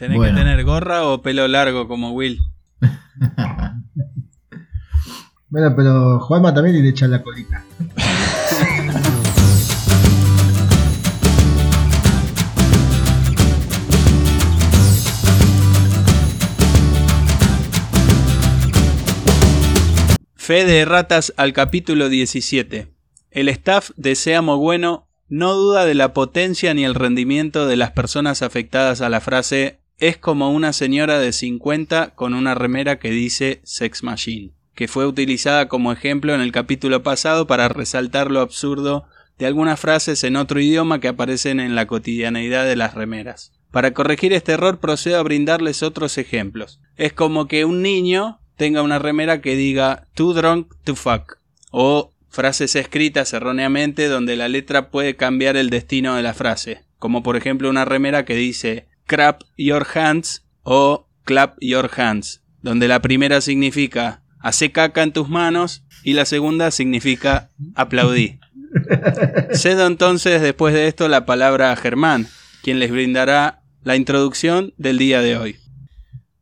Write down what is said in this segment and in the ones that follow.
Tenés Bueno. que tener gorra o pelo largo como Will. Bueno, pero Juanma también le echa la colita. Fe de ratas al capítulo 17. El staff de Seamo Bueno no duda de la potencia ni el rendimiento de las personas afectadas a la frase es como una señora de 50 con una remera que dice Sex Machine, que fue utilizada como ejemplo en el capítulo pasado para resaltar lo absurdo de algunas frases en otro idioma que aparecen en la cotidianeidad de las remeras. Para corregir este error procedo a brindarles otros ejemplos. Es como que un niño tenga una remera que diga too drunk to fuck o frases escritas erróneamente donde la letra puede cambiar el destino de la frase, como por ejemplo una remera que dice crap your hands o clap your hands, donde la primera significa hace caca en tus manos y la segunda significa aplaudí. Cedo entonces después de esto la palabra a Germán, quien les brindará la introducción del día de hoy.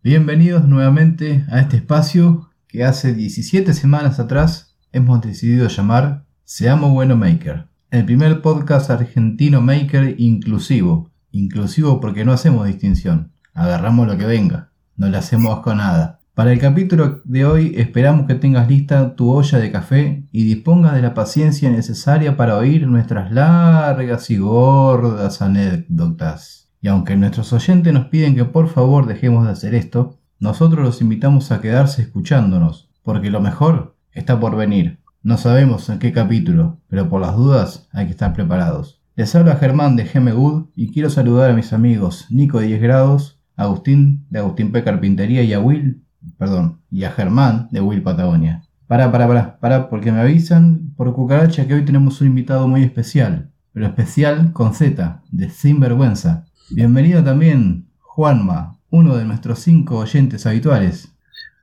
Bienvenidos nuevamente a este espacio que hace 17 semanas atrás hemos decidido llamar Seamos Bueno Maker, el primer podcast argentino maker inclusivo. Inclusivo porque no hacemos distinción, agarramos lo que venga, no le hacemos con nada. Para el capítulo de hoy esperamos que tengas lista tu olla de café y dispongas de la paciencia necesaria para oír nuestras largas y gordas anécdotas. Y aunque nuestros oyentes nos piden que por favor dejemos de hacer esto, nosotros los invitamos a quedarse escuchándonos, porque lo mejor está por venir. No sabemos en qué capítulo, pero por las dudas hay que estar preparados. Les habla Germán de GM Good y quiero saludar a mis amigos Nico de 10 grados, Agustín de Agustín P. Carpintería y a Will, perdón, y a Germán de Will Patagonia. Para, para, para, para, porque me avisan por cucaracha que hoy tenemos un invitado muy especial, pero especial con Z, de Sinvergüenza. Bienvenido también, Juanma, uno de nuestros cinco oyentes habituales.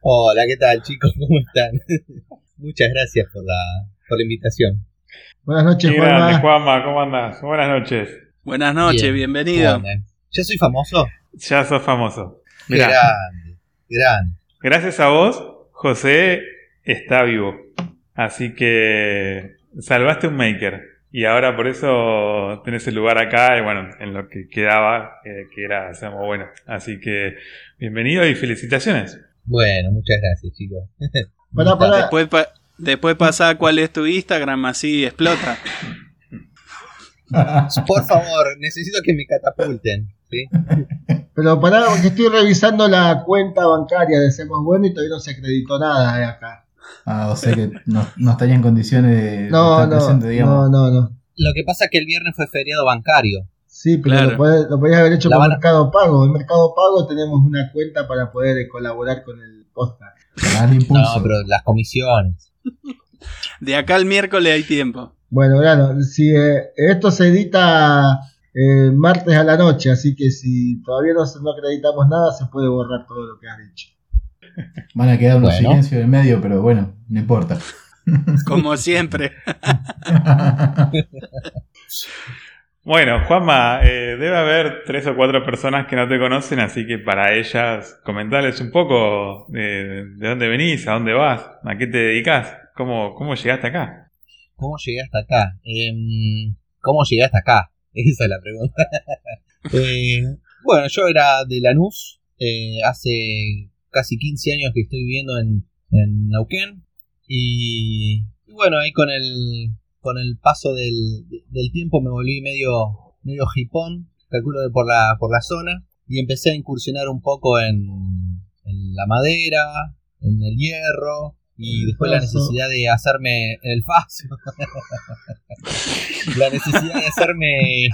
Hola, ¿qué tal chicos? ¿Cómo están? Muchas gracias por la, por la invitación. Buenas noches, Qué grande, Juanma. Juanma, ¿cómo andás? Buenas noches. Buenas noches, Bien. bienvenido. ¿Ya soy famoso? Ya sos famoso. Mirá, Grande, grande. gracias a vos, José está vivo. Así que salvaste un maker. Y ahora por eso tenés el lugar acá, y bueno, en lo que quedaba, eh, que era Seamos Bueno. Así que bienvenido y felicitaciones. Bueno, muchas gracias chicos. Pará, pará. Después, pa- después pasa cuál es tu Instagram, así explota. Por favor, necesito que me catapulten. ¿sí? Pero pará, porque estoy revisando la cuenta bancaria de Semos Bueno y todavía no se acreditó nada de acá. Ah, o sea que no, no estaría en condiciones de No, estar no, presente, digamos. no, no, no. Lo que pasa es que el viernes fue feriado bancario. Sí, pero Claro. lo, podés- lo podías haber hecho La con van Mercado Pago. En Mercado Pago tenemos una cuenta para poder colaborar con el podcast. Impulso. No, pero las comisiones. De acá al miércoles hay tiempo. Bueno, claro, si eh, esto se edita eh, martes a la noche, así que si todavía no, acreditamos nada, se puede borrar todo lo que has dicho. Van a quedar unos Bueno. silencios en el medio, pero bueno, no importa. Como siempre. Bueno, Juanma, eh, debe haber tres o cuatro personas que no te conocen, así que para ellas comentarles un poco de, de dónde venís, a dónde vas, a qué te dedicas, cómo, cómo llegaste acá. ¿Cómo llegué hasta acá? Em, ¿Cómo llegué hasta acá? Esa es la pregunta. Eh, bueno, yo era de Lanús. eh, hace casi 15 años que estoy viviendo en, en Neuquén. Y, y bueno, ahí con el, con el paso del, del tiempo me volví medio, medio hipón, calculo que por la, por la zona. Y empecé a incursionar un poco en, en la madera, en el hierro. Y después la necesidad de hacerme el faso. la necesidad de hacerme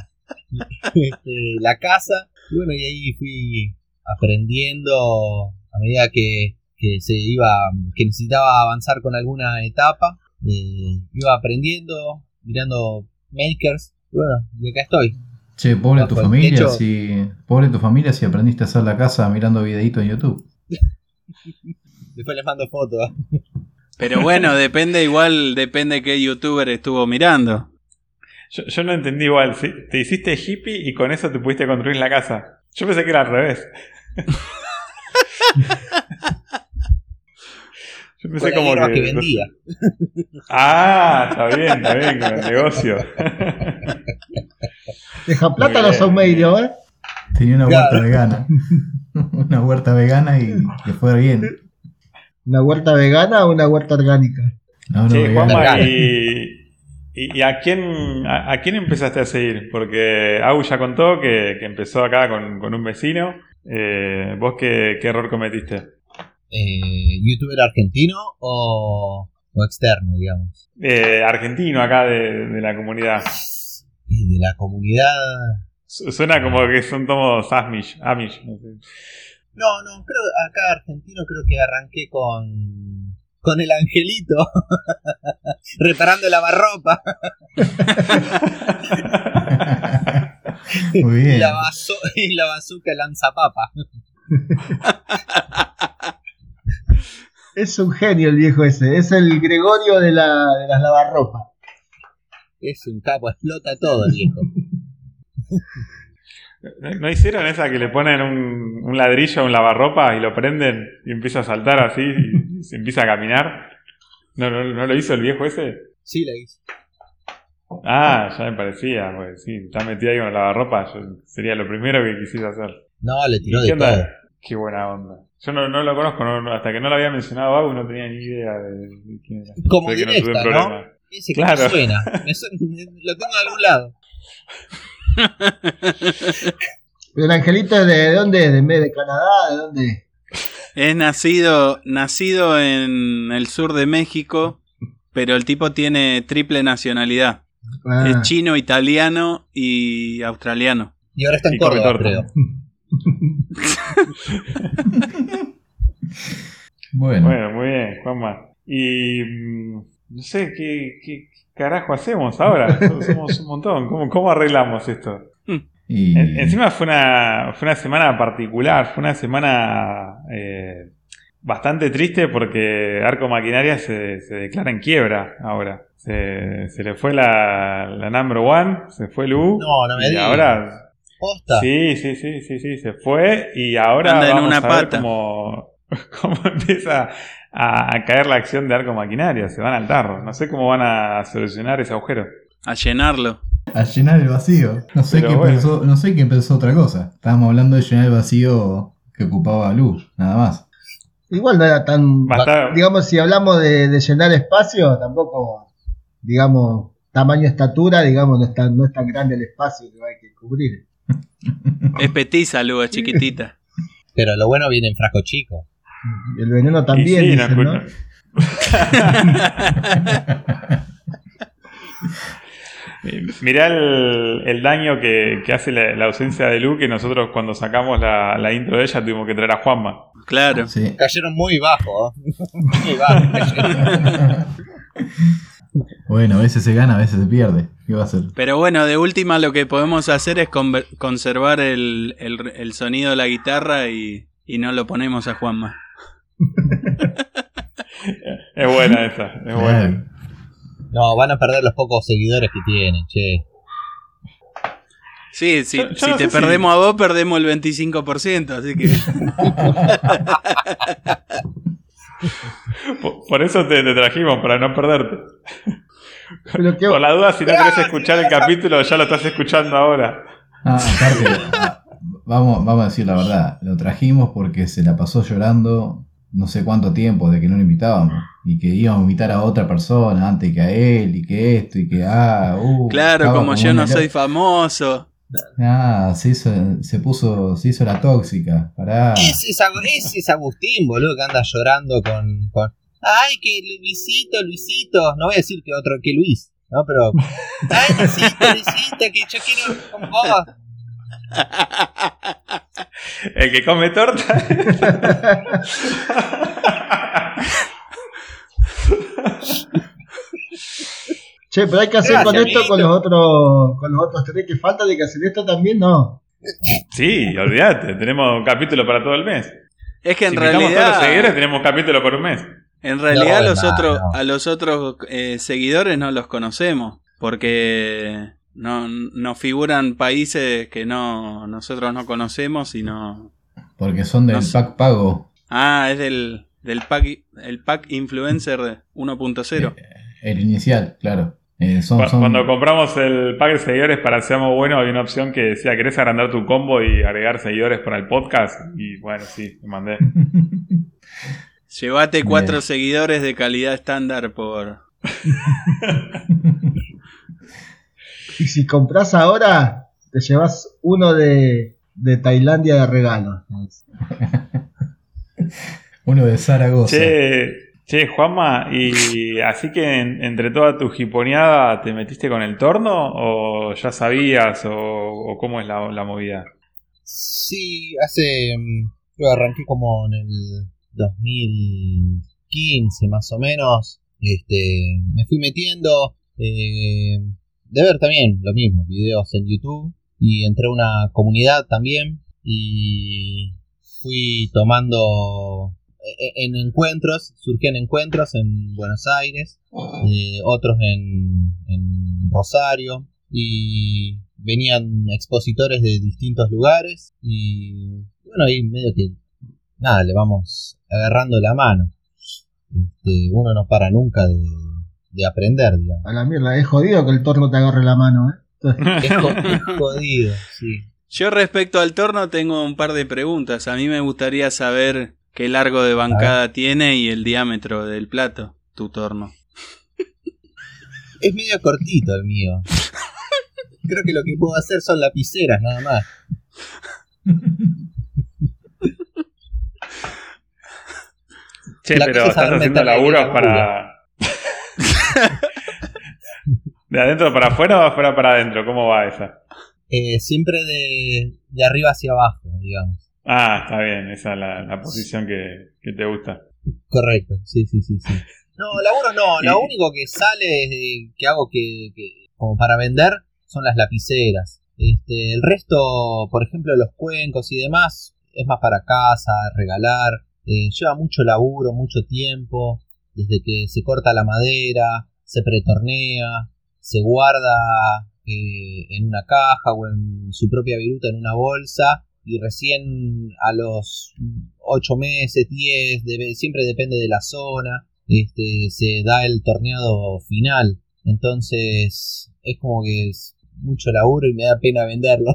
este, la casa. Y bueno, y ahí fui aprendiendo a medida que, que se iba, que necesitaba avanzar con alguna etapa. Eh, iba aprendiendo, mirando makers. Y bueno, y acá estoy. Che, pobre tu familia, hecho- si pobre tu familia si aprendiste a hacer la casa mirando videitos en YouTube. Después les mando fotos. Pero bueno, depende igual, depende qué youtuber estuvo mirando. Yo, yo no entendí igual, si- te hiciste hippie y con eso te pudiste construir la casa. Yo pensé que era al revés. Yo pensé como que. que vendía. Ah, está bien, está bien, con el negocio. Deja plata Muy los. Saumerio, ¿eh? Tenía una Claro. huerta vegana. una huerta vegana y le fue bien. ¿Una huerta vegana o una huerta orgánica? No, no, vegana. Juanma, y, y, y a quién a, a quién empezaste a seguir? Porque Au ya contó que, que empezó acá con, con un vecino. Eh, ¿Vos qué, qué error cometiste? Eh, ¿Youtuber argentino o, o externo, digamos? Eh, argentino acá de, de la comunidad. Y de la comunidad. Su- Suena como que son todos Amish. Amish no sé. No, no, creo acá argentino creo que arranqué con. con el angelito. reparando la barropa. Muy Y bien. y la bazooka lanzapapa. Es un genio el viejo ese. Es el Gregorio de, la, de las lavarropas. Es un capo, explota todo el viejo. ¿No- ¿No hicieron esa que le ponen un, un ladrillo a un lavarropa y lo prenden y empieza a saltar así y se empieza a caminar? ¿No, no, no lo hizo el viejo ese? Sí, la hice. Ah, ya me parecía, pues sí, está metido ahí con la lavarropa, yo- sería lo primero que quisiera hacer. No, le tiró ¿Y de todo. Qué buena onda. Yo no, no lo conozco, no- no- hasta que no lo había mencionado Agu no tenía ni idea de, quién era. Como Sé que no Claro. me suena. Me suena- Lo tengo de algún lado. Pero el angelito es de, de dónde? ¿De, de Canadá? ¿De dónde? Es nacido, nacido en el sur de México, pero el tipo tiene triple nacionalidad. Ah, Es chino, italiano y australiano. Y ahora está en Córdoba, creo. Bueno, Bueno, muy bien, Juanma. Y mm, no sé, ¿qué, qué carajo hacemos ahora? Somos un montón. ¿Cómo, cómo arreglamos esto? y En- encima fue una, fue una semana particular, fue una semana eh, bastante triste porque Arco Maquinaria se, se declara en quiebra ahora. Se, se le fue la, la number one, se fue Lu. No, no me y digas. ahora Posta. Sí, sí, sí, sí, sí, se fue y ahora Anda en vamos una a ver cómo, cómo empieza a, a caer la acción de Arco Maquinaria, se van al tarro. No sé cómo van a solucionar ese agujero. A llenarlo. a llenar el vacío. No sé, Pero bueno. pensó, no sé quién pensó otra cosa. Estábamos hablando de llenar el vacío que ocupaba luz, nada más. Igual no era tan. Digamos, si hablamos de, de llenar espacio, tampoco. Digamos, tamaño estatura, digamos, no es tan, no es tan grande el espacio que hay que cubrir. Es petiza, Lu, es chiquitita. Pero lo bueno viene en frasco chico. El veneno también, sí. Mirá el, el daño que, que hace la, la ausencia de Lu, que nosotros cuando sacamos la, la intro de ella tuvimos que traer a Juanma. Claro. Sí. Cayeron muy bajo. ¿eh? muy bajo. cayeron. bueno, a veces se gana, a veces se pierde. ¿Qué va a hacer? Pero bueno, de última lo que podemos hacer es conservar el, el- el sonido de la guitarra y, y no lo ponemos a Juanma. Es buena esa, es buena. No, van a perder los pocos seguidores que tienen, che. Sí, sí Yo- yo si no te si- perdemos a vos, perdemos el 25%, así que... Por, por eso te, te trajimos, para no perderte. Por la duda, si no querés escuchar el capítulo, ya lo estás escuchando ahora. Ah, aparte, ah, vamos, vamos a decir la verdad. Lo trajimos porque se la pasó llorando no sé cuánto tiempo de que no lo invitábamos. Y que íbamos a invitar a otra persona antes que a él, y que esto, y que ah, uh, Claro, como yo no soy famoso. Ah, se hizo, se puso, se hizo la tóxica. Pará. Ese, es, Agu- ese es Agustín, boludo, que anda llorando con, con. Ay, que Luisito, Luisito. No voy a decir que otro que Luis, ¿no? Pero. Ay, Luisito, Luisito, que yo quiero con vos. El que come torta. che, pero hay que hacer Gracias, con esto con los otros con los otros tres que faltan de que hacer esto también, no. sí, olvídate, tenemos un capítulo para todo el mes. Es que en si a todos los seguidores, realidad, tenemos un capítulo por un mes. En realidad No, los otros, no. a los otros eh, seguidores no los conocemos. Porque no, no figuran países que no nosotros no conocemos y no... Porque son del pack pago. Ah, es del, del pack, el pack influencer de 1.0. El inicial, claro. Eh, son, Cu- son- Cuando compramos el pack de seguidores para Seamos Bueno, había una opción que decía: ¿Querés agrandar tu combo y agregar seguidores para el podcast? Y bueno, sí, me mandé. Llévate cuatro Bien. seguidores de calidad estándar por... Y si compras ahora, te llevas uno de, de Tailandia de regalo. Uno de Zaragoza. Che, che, Juanma, y así que en- entre toda tu jiponeada, ¿te metiste con el torno? ¿O ya sabías? ¿O, o cómo es la, la movida? Sí, hace. mm, Yo arranqué como en el 2015, más o menos. Este, me fui metiendo. eh, de ver también lo mismo, videos en YouTube. Y entré a una comunidad también. Y fui tomando. e- En encuentros, surgían encuentros en Buenos Aires, eh, otros en, en Rosario, y venían expositores de distintos lugares y bueno ahí medio que nada le vamos agarrando la mano este, uno no para nunca de, de aprender digamos A la mierda, es jodido que el torno te agarre la mano, ¿eh? es, jo- es jodido sí Yo respecto al torno tengo un par de preguntas. A mí me gustaría saber qué largo de bancada tiene y el diámetro del plato, tu torno. es medio cortito el mío creo que lo que puedo hacer son lapiceras nada más Che, La pero estás haciendo laburos para. ¿De adentro para afuera o de afuera para adentro? ¿Cómo va esa? Eh, siempre de, de arriba hacia abajo digamos Ah, está bien, esa es la, la posición que, que te gusta. Correcto, sí, sí, sí, sí. No, laburo no, lo único que sale que hago que, que- como para vender son las lapiceras. Este, el resto, por ejemplo, los cuencos y demás, es más para casa, regalar. Eh, lleva mucho laburo, mucho tiempo, desde que se corta la madera, se pretornea, se guarda eh, en una caja o en su propia viruta en una bolsa y recién a los 8 meses, 10, debe- siempre depende de la zona, este, se da el torneado final. Entonces es como que es mucho laburo y me da pena venderlo.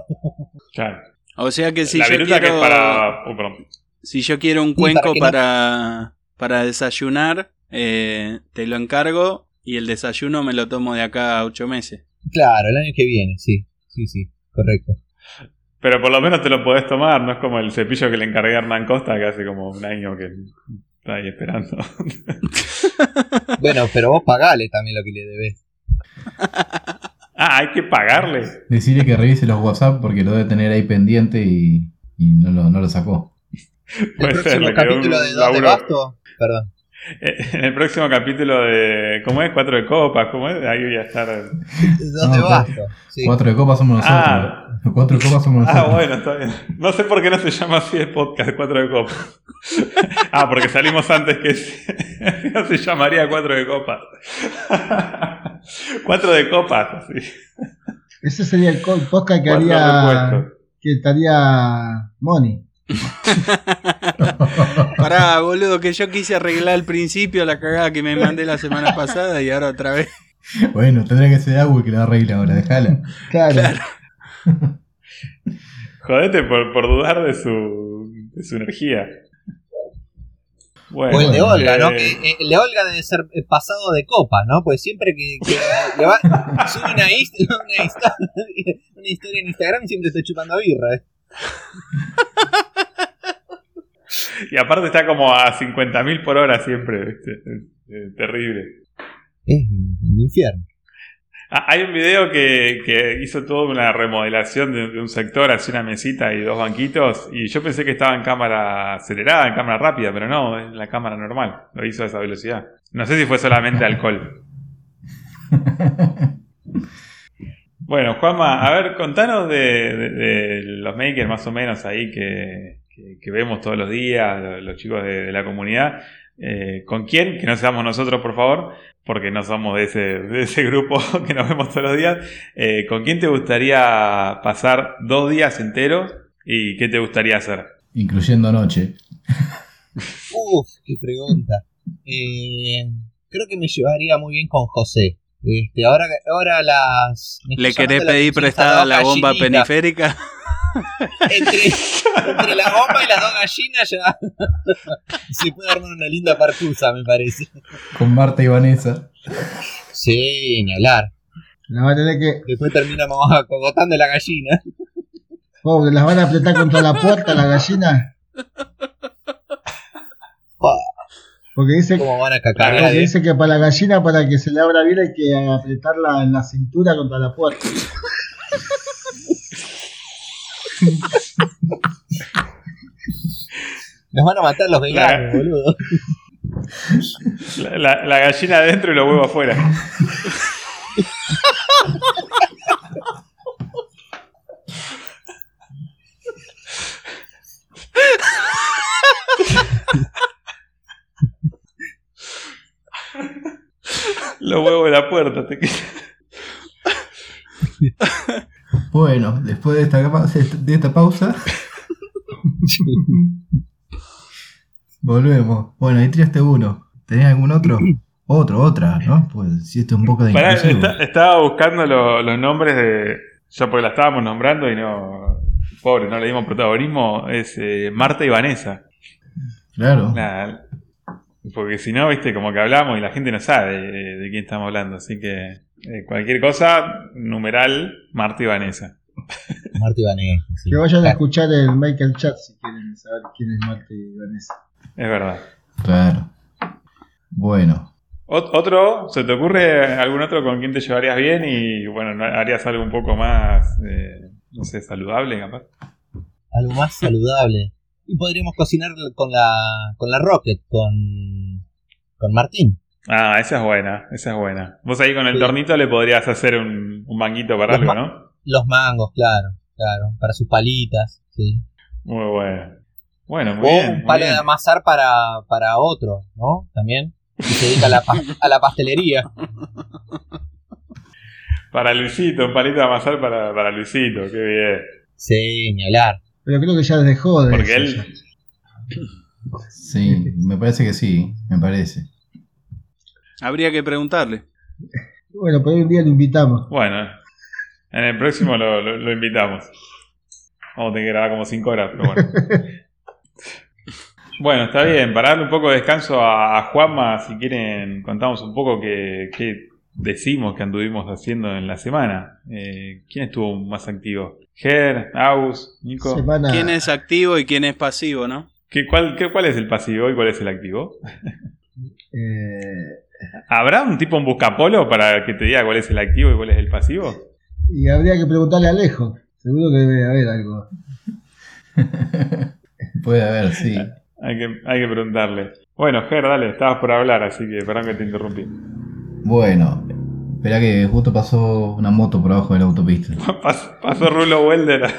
Claro. O sea que si la yo viruta quiero, que es para. oh, perdón. Si yo quiero un Sí, para cuenco no- para, para desayunar, eh, te lo encargo y el desayuno me lo tomo de acá a ocho meses. claro, el año que viene, sí, sí, sí, correcto. Pero por lo menos te lo podés tomar, no es como el cepillo que le encargué a Hernán Costa, que hace como un año que está ahí esperando. Bueno, pero vos pagale también lo que le debes. ah, hay que pagarle. Decirle que revise los WhatsApp porque lo debe tener ahí pendiente y, y no, lo, no lo sacó. El próximo capítulo de Dos de. Basto, perdón. Eh, En el próximo capítulo de. ¿Cómo es? Cuatro de copas, ¿cómo es? Ahí voy a estar. Dos No, de Basto, sí. Cuatro de copas somos nosotros. Ah. Cuatro de copas somos nosotros. Ah, bueno, está bien. No sé por qué no se llama así el podcast, Cuatro de Copas. ah, porque salimos antes que ese. No se llamaría Cuatro de Copas. Cuatro de Copas, así. Ese sería el podcast que Cuatro haría. Que estaría Moni. Pará, boludo, que yo quise arreglar al principio la cagada que me mandé la semana pasada y ahora otra vez. Bueno, tendrá que ser agua que lo arregle ahora, déjala. Claro. Jodete por, por dudar de su, de su energía. Bueno, O el de Bueno, Olga, ¿no? eh, Que, eh, el de Olga debe ser eh, pasado de copa, ¿no? Pues siempre que, que le va, sube una, hist- una, historia, una historia en Instagram y siempre estoy chupando birra. ¿eh? Y aparte está como a 50.000 por hora siempre, ¿viste? Terrible. Es un infierno. Ah, hay un video que, que hizo toda una remodelación de, de un sector, así una mesita y dos banquitos, y yo pensé que estaba en cámara acelerada, en cámara rápida, pero no, es la cámara normal, lo hizo a esa velocidad. No sé si fue solamente alcohol. Bueno, Juanma, a ver, contanos de, de- de los makers más o menos ahí que, que- que vemos todos los días, lo- los, chicos de, de la comunidad. Eh, ¿Con quién? Que no seamos nosotros, por favor, porque no somos de ese, de ese grupo que nos vemos todos los días. Eh, ¿Con quién te gustaría pasar dos días enteros y qué te gustaría hacer? Incluyendo noche. Uf, qué pregunta. Eh, creo que me llevaría muy bien con José. Este, ahora, ahora las. ¿Le querés pedir prestada la bomba gallinitas. Entre, entre la bomba y las dos gallinas ya se puede armar una linda partusa, me parece. Con Marta y Vanessa. Sí, ni hablar. La va a tener que. Después terminamos acogotando la gallina. Pobre, las van a apretar contra la puerta la gallina. Porque dice, ¿Cómo van a porque cacarear? eh? dice que para la gallina, para que se le abra bien, hay que apretarla en la cintura contra la puerta. Nos van a matar los veganos, Claro. boludo. La, la- la gallina adentro y los huevos afuera. Los huevos de la puerta. Te... Bueno, después de esta, de esta pausa, volvemos. Bueno, ahí tiraste uno. ¿Tenés algún otro? Otro, otra, ¿no? Pues si esto es un poco de Pará, está- estaba buscando lo- los nombres de. Ya porque la estábamos nombrando y no. Pobre, no le dimos protagonismo. Es eh, Marta y Vanessa. Claro. La- porque si no, viste, como que hablamos y la gente no sabe de, de quién estamos hablando. Así que eh, cualquier cosa, numeral, Marta y Vanessa. Marta Ibanez. sí. Que vayan a escuchar el Michael Chat si quieren saber quién es Marta y Vanessa. Es verdad. Claro. Bueno, Ot- ¿Otro? ¿Se te ocurre algún otro con quien te llevarías bien y bueno, no- harías algo un poco más, eh, no sé, saludable capaz? Algo más saludable. Y podríamos cocinar con la, con la Rocket, con, con Martín. Ah, esa es buena, esa es buena. Vos ahí con el Sí. tornito le podrías hacer un, un manguito para Los algo, ma- ¿no? Los mangos, claro, claro. Para sus palitas, sí. Muy bueno. Bueno, muy O bien. un muy palo bien. de amasar para, para otro, ¿no? También. Y se dedica a la, pa- a la pastelería. Para Luisito, un palito de amasar para, para Luisito, qué bien. Sí, ni hablar. Pero creo que ya dejó de Porque eso, él, sí, me parece que sí, me parece. Habría que preguntarle. Bueno, por ahí un día lo invitamos. bueno, en el próximo lo, lo- lo invitamos. Vamos a tener que grabar como 5 horas, pero bueno. Bueno, está bien, para darle un poco de descanso a, a Juanma, si quieren, contamos un poco qué, qué decimos que anduvimos haciendo en la semana. Eh, ¿Quién estuvo más activo? Ger, Aus, Nico. Semana. ¿Quién es activo y quién es pasivo, no? ¿Qué, cuál, qué- ¿Cuál es el pasivo y cuál es el activo? eh, ¿Habrá un tipo en buscapolo para que te diga cuál es el activo y cuál es el pasivo? y habría que preguntarle a Alejo. Seguro que debe haber algo. Puede haber, sí. Hay que, hay que preguntarle. Bueno, Ger, dale, estabas por hablar, así que perdón que te interrumpí. Bueno, espera que justo pasó una moto por abajo de la autopista. Pas- pasó Rulo Welder.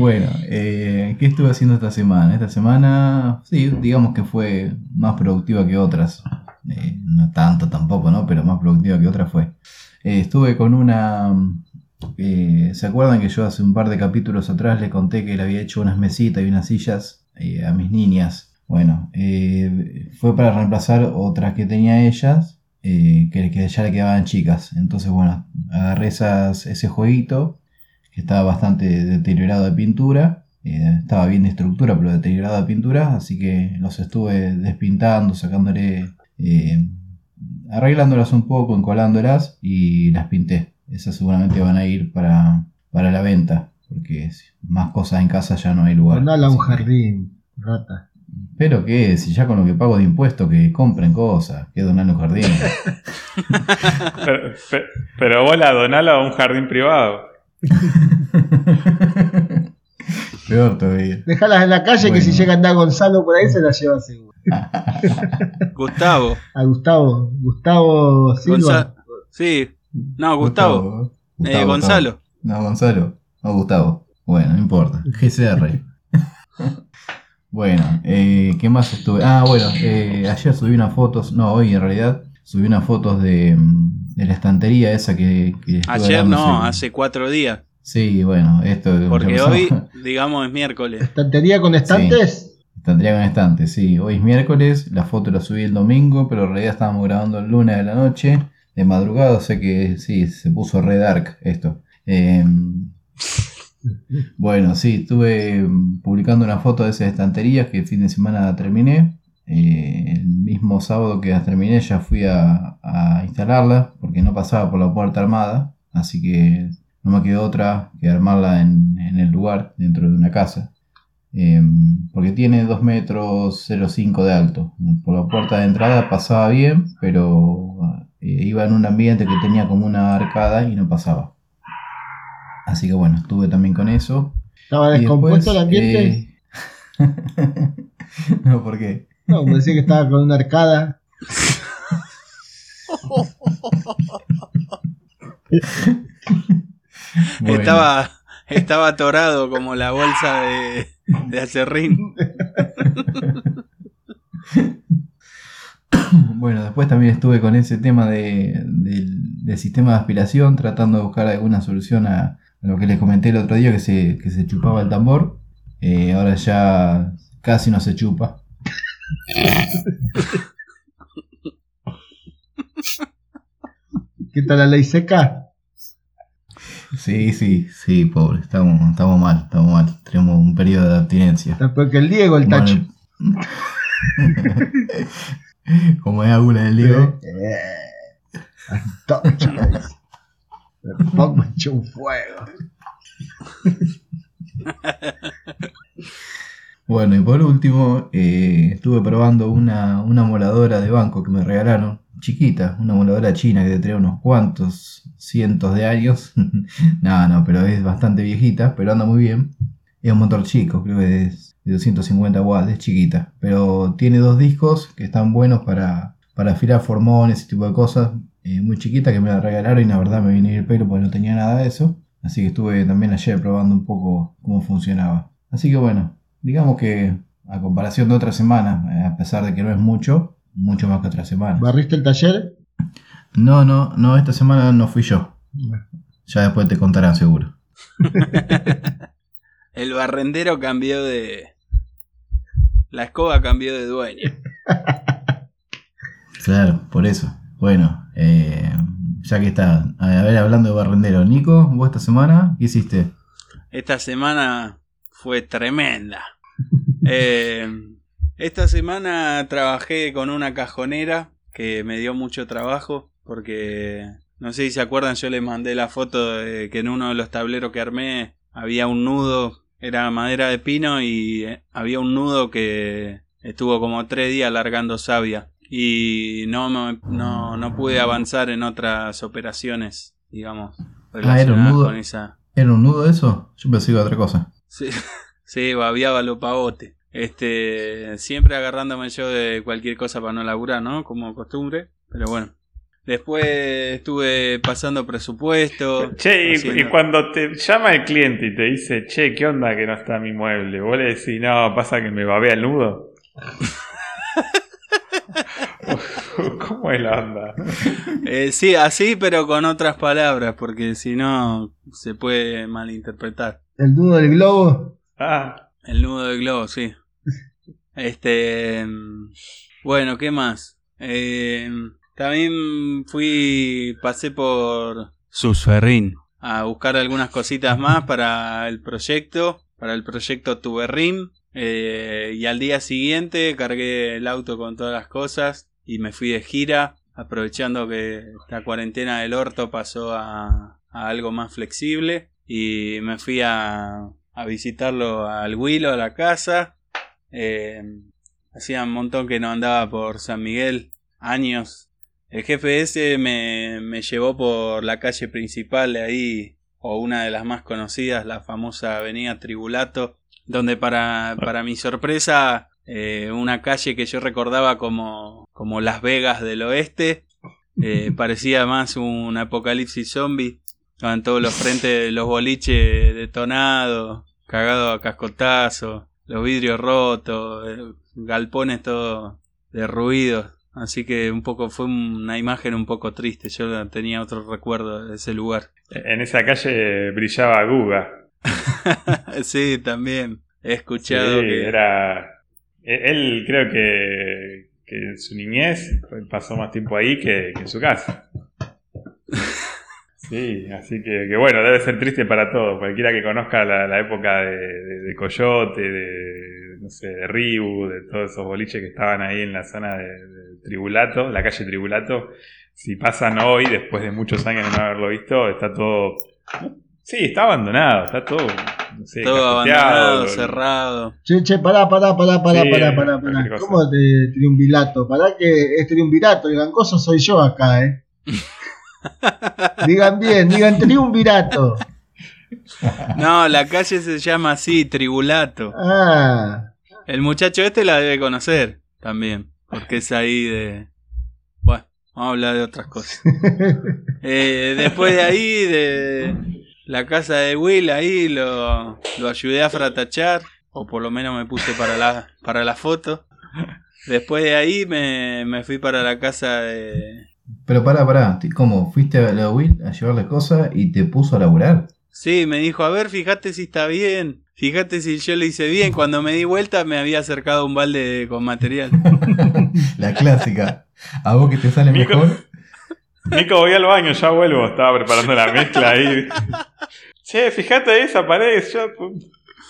Bueno, eh, ¿qué estuve haciendo esta semana? Esta semana, sí, digamos que fue más productiva que otras. Eh, no tanto tampoco, ¿no? Pero más productiva que otras fue. Eh, estuve con una... eh, ¿Se acuerdan que yo hace un par de capítulos atrás les conté que le había hecho unas mesitas y unas sillas a mis niñas? Bueno, fue para reemplazar otras que tenía ellas, que, que ya le quedaban chicas. Entonces, bueno, agarré esas, ese jueguito que estaba bastante deteriorado de pintura. eh, estaba bien de estructura, pero deteriorado de pintura. Así que los estuve despintando, sacándole, eh, arreglándolas un poco, encolándolas y las pinté. Esas seguramente van a ir para, para la venta, porque más cosas en casa ya no hay lugar. Donala a un que- jardín, rata. Pero qué, si ya con lo que pago de impuestos que compren cosas, que donar un jardín. pero, pe- pero vos la donala a un jardín privado. Peor todavía. Dejalas en la calle que si llega a andar Gonzalo por ahí se la lleva seguro. Gustavo. A Gustavo. Gustavo Silva. Gonza- Sí. No, Gustavo. Eh, Gonzalo. No, Gonzalo. No, Gustavo. Bueno, no importa. GCR. Bueno, eh, ¿qué más estuve? Ah, bueno, eh, ayer subí unas fotos, no, hoy en realidad, subí unas fotos de, mm, de la estantería esa que... que Ayer no, hace cuatro días. Sí, bueno, esto... Porque hoy, digamos, es miércoles. ¿Estantería con estantes? Estantería con estante, sí. Hoy es miércoles, la foto la subí el domingo, pero en realidad estábamos grabando el lunes de la noche, de madrugada, o sea que sí, se puso re dark esto. Eh, bueno, sí, estuve mm, publicando una foto de esas estanterías que el fin de semana terminé. Eh, el mismo sábado que las terminé ya fui a, a instalarla porque no pasaba por la puerta armada, así que no me quedó otra que armarla en, en el lugar, dentro de una casa. Eh, porque tiene 2 metros 05 de alto. Por la puerta de entrada pasaba bien, pero eh, iba en un ambiente que tenía como una arcada y no pasaba. Así que bueno, estuve también con eso. ¿Estaba descompuesto después, el ambiente? eh, no, ¿por qué? No, me decía que estaba con una arcada. Bueno, Estaba, estaba atorado como la bolsa de, de acerrín. Bueno, después también estuve con ese tema de- del, del sistema de aspiración, tratando de buscar alguna solución a, a lo que les comenté el otro día, que se, que se chupaba el tambor. Eh, ahora ya casi no se chupa. ¿Qué tal la ley seca? Sí, sí, sí, pobre, estamos, estamos mal, estamos mal. Tenemos un periodo de abstinencia. Está peor que el Diego, el tacho. Como es Agula del Diego. Eh, Antorcha, me dice. Me pongo hecho un fuego. Bueno, y por último, eh, estuve probando una, una moladora de banco que me regalaron, chiquita, una moladora china que tendría unos cuantos cientos de años. no, no, pero es bastante viejita, pero anda muy bien. Es un motor chico, creo que es de 250 watts, es chiquita. Pero tiene dos discos que están buenos para, para afilar formones, ese tipo de cosas. eh, muy chiquita que me la regalaron y la verdad me vine el pelo porque no tenía nada de eso. Así que estuve también ayer probando un poco cómo funcionaba. Así que bueno, digamos que a comparación de otra semana, eh, a pesar de que no es mucho, mucho más que otra semana. ¿Barriste el taller? No, no, no, esta semana no fui yo. Ya después te contarán seguro. El barrendero cambió de. La escoba cambió de dueño. Claro, por eso. Bueno, eh, ya que está, a ver, hablando de barrendero, Nico, vos esta semana, ¿qué hiciste? Esta semana fue tremenda. Eh, esta semana trabajé con una cajonera que me dio mucho trabajo porque no sé si se acuerdan, yo les mandé la foto de que en uno de los tableros que armé había un nudo, era madera de pino y eh, había un nudo que estuvo como tres días largando savia y no, me- no, no pude avanzar en otras operaciones, digamos, Ah, era un nudo. con esa... ¿Era un nudo eso? Yo pensé que otra cosa. Sí, sí, babiaba lo pavote. Este, siempre agarrándome yo de cualquier cosa para no laburar, ¿no? Como costumbre. Pero bueno. Después estuve pasando presupuesto. Che, y, haciendo- y cuando te llama el cliente y te dice, che, ¿qué onda que no está mi mueble? Vos le decís, no, pasa que me babea el nudo. ¿Cómo es la onda? Eh, sí, así, pero con otras palabras, porque si no se puede malinterpretar. ¿El nudo del globo? Ah, El nudo del globo, sí. Este. mm, Bueno, ¿qué más? Eh, también fui. Pasé por. Susferrín. A buscar algunas cositas más para el proyecto. Para el proyecto Tuberrim. Eh, y al día siguiente cargué el auto con todas las cosas. Y me fui de gira. Aprovechando que la cuarentena del orto pasó a, a algo más flexible. Y me fui a, a visitarlo al Willow, a la casa. Eh, hacía un montón que no andaba por San Miguel, años. El jefe ese me, me llevó por la calle principal de ahí, o una de las más conocidas, la famosa Avenida Tribulato, donde para, para mi sorpresa, eh, una calle que yo recordaba como, como Las Vegas del Oeste, eh, parecía más un apocalipsis zombie. Estaban todos los frentes los boliches detonados, cagados a cascotazo, los vidrios rotos, eh, galpones todo derruidos. Así que un poco fue una imagen un poco triste. Yo tenía otro recuerdo de ese lugar. En esa calle brillaba Guga. sí, también. He escuchado Sí, que era. E- Él creo que, que en su niñez pasó más tiempo ahí que, que en su casa. Sí, así que, que bueno, debe ser triste para todos. Cualquiera que conozca la, la época de, de- de Coyote, de, no sé, de Ribu, de todos esos boliches que estaban ahí en la zona de, de Tribulato, la calle Tribulato, si pasan hoy, después de muchos años de no haberlo visto, está todo... Sí, está abandonado, está todo... No sé, todo abandonado, cerrado. Che, che, pará, pará, pará, pará, Sí, pará, pará, pará. ¿Cómo de triunvirato? Pará que es triunvirato, el gangoso soy yo acá, eh. digan bien, digan triunvirato. No, la calle se llama así, Tribulato. Ah, El muchacho este la debe conocer también, porque es ahí de... Bueno, vamos a hablar de otras cosas. Eh, después de ahí, de la casa de Will, ahí lo, lo ayudé a fratachar, o por lo menos me puse para la, para la foto. Después de ahí me, me fui para la casa de... Pero pará, pará. ¿Cómo? ¿Fuiste a la Will a llevarle cosas y te puso a laburar? Sí, me dijo, a ver, fíjate si está bien, fíjate si yo lo hice bien. Cuando me di vuelta me había acercado un balde con material. La clásica. ¿A vos que te sale mejor? Nico, voy al baño, ya vuelvo. Estaba preparando la mezcla ahí. Che, fíjate esa pared.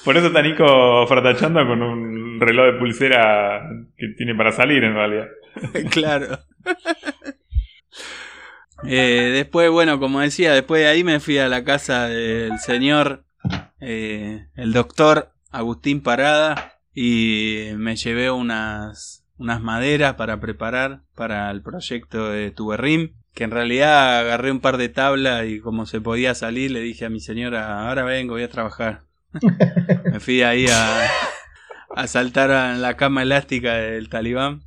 Por eso está Nico fratachando con un reloj de pulsera que tiene para salir en realidad. claro. Eh, después, bueno, como decía, después de ahí me fui a la casa del señor, eh, el doctor Agustín Parada, y me llevé unas, unas maderas para preparar para el proyecto de Tuberrim, que en realidad agarré un par de tablas y como se podía salir, le dije a mi señora, ahora vengo, voy a trabajar. me fui ahí a, a saltar a la cama elástica del talibán.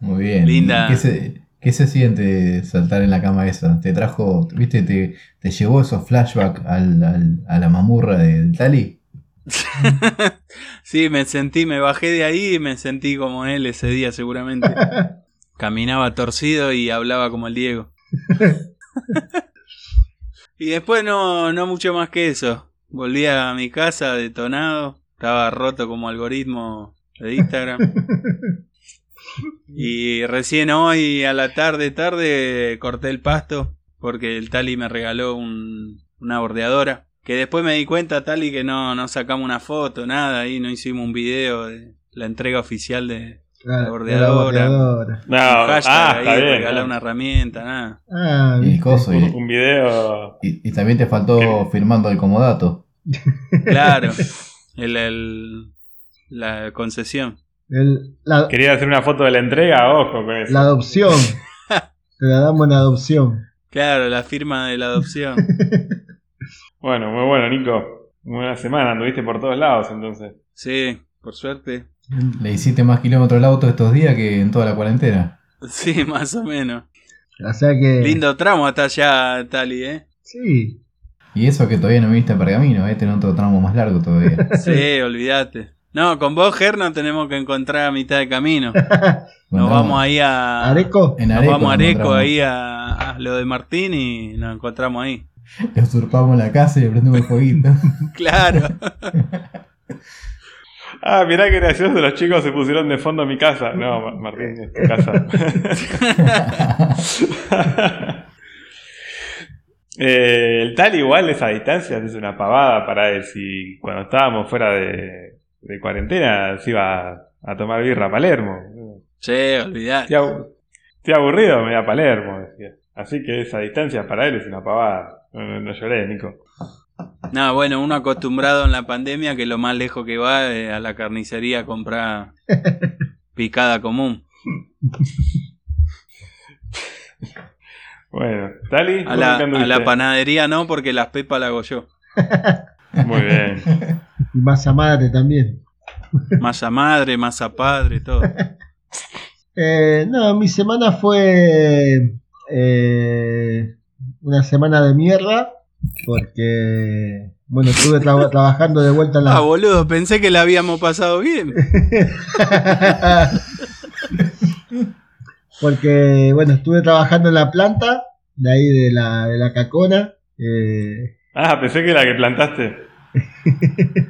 Muy bien. Linda. ¿Y ¿Qué se, qué se siente saltar en la cama esa? ¿Te trajo, viste, te, te llevó esos flashbacks al, al- a la mamurra del Tali? sí, me sentí, me bajé de ahí y me sentí como él ese día seguramente. Caminaba torcido y hablaba como el Diego. y después no, no mucho más que eso. Volví a mi casa detonado. Estaba roto como algoritmo de Instagram. Y recién hoy a la tarde, tarde, corté el pasto porque el Tali me regaló un- una bordeadora. Que después me di cuenta, Tali, que no, no sacamos una foto, nada, ahí no hicimos un video de la entrega oficial de La bordeadora. No, un hashtag ah, ahí, está bien. regalar ¿no? una herramienta, nada. Ah, Y el viste. coso, Un, y, un video. y- y también te faltó firmando el comodato. Claro, el, el- la concesión. El- la, Quería hacer una foto de la entrega, ojo con eso. la adopción. Te la damos en adopción. Claro, la firma de la adopción. Bueno, muy bueno, Nico. Muy buena semana, anduviste por todos lados entonces. Sí, por suerte. Le hiciste más kilómetros al auto estos días que en toda la cuarentena. Sí, más o menos. O sea que. Lindo tramo hasta allá, Tali, ¿eh? Sí. Y eso que todavía no viniste a Pergamino, ¿eh? Tenés otro tramo más largo todavía. Sí, olvídate. No, con vos, Ger, nos tenemos que encontrar a mitad de camino. Nos vamos ahí a... Areco. En Nos Areco vamos a nos Areco ahí a, a lo de Martín y nos encontramos ahí. Le usurpamos la casa y le prendemos el fueguito. Claro. Ah, mirá qué gracioso, los chicos se pusieron de fondo a mi casa. No, Ma- Martín, es tu casa. Eh, el tal igual esa distancia es una pavada para él. Si cuando estábamos fuera de, de cuarentena se iba a, a tomar birra a Palermo. Sí, olvidate. Estoy, abu- estoy aburrido, me voy a Palermo. decía. Así que esa distancia para él es una pavada. No, no- no lloré, Nico. No, bueno, uno acostumbrado en la pandemia que lo más lejos que va es a la carnicería a comprar picada común. Bueno, Tali, a la panadería no, porque las pepas la hago yo. Muy bien. Y masa madre también. Masa madre, masa padre, todo. Eh, no, mi semana fue eh, una semana de mierda porque Bueno, estuve tra- trabajando de vuelta en Ah, la... boludo, pensé que la habíamos pasado bien. Porque, bueno, estuve trabajando en la planta, de ahí de la, de la cacona. eh, Ah, pensé que la que plantaste.